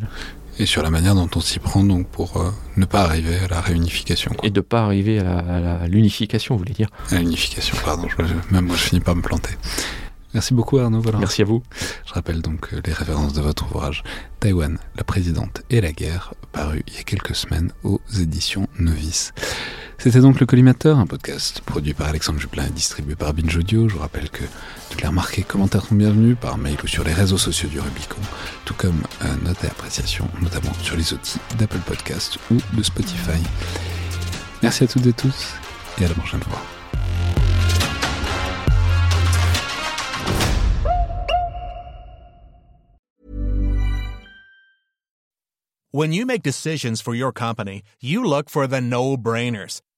Et sur la manière dont on s'y prend donc pour euh, ne pas arriver à la réunification. Et de ne pas arriver à l'unification, vous voulez dire? À l'unification, pardon. même moi, je finis par me planter. Merci beaucoup Arnaud. Voilà. Merci à vous. Je rappelle donc les références de votre ouvrage Taïwan, la présidente et la guerre, paru il y a quelques semaines aux éditions Novice. C'était donc le Collimateur, un podcast produit par Alexandre Jublin et distribué par Binge Audio. Je vous rappelle que toutes les remarques et commentaires sont bienvenus par mail ou sur les réseaux sociaux du Rubicon, tout comme euh, notes et appréciations, notamment sur les outils d'Apple Podcast ou de Spotify. Merci à toutes et tous et à la prochaine fois. When you make decisions for your company, you look for the no-brainers.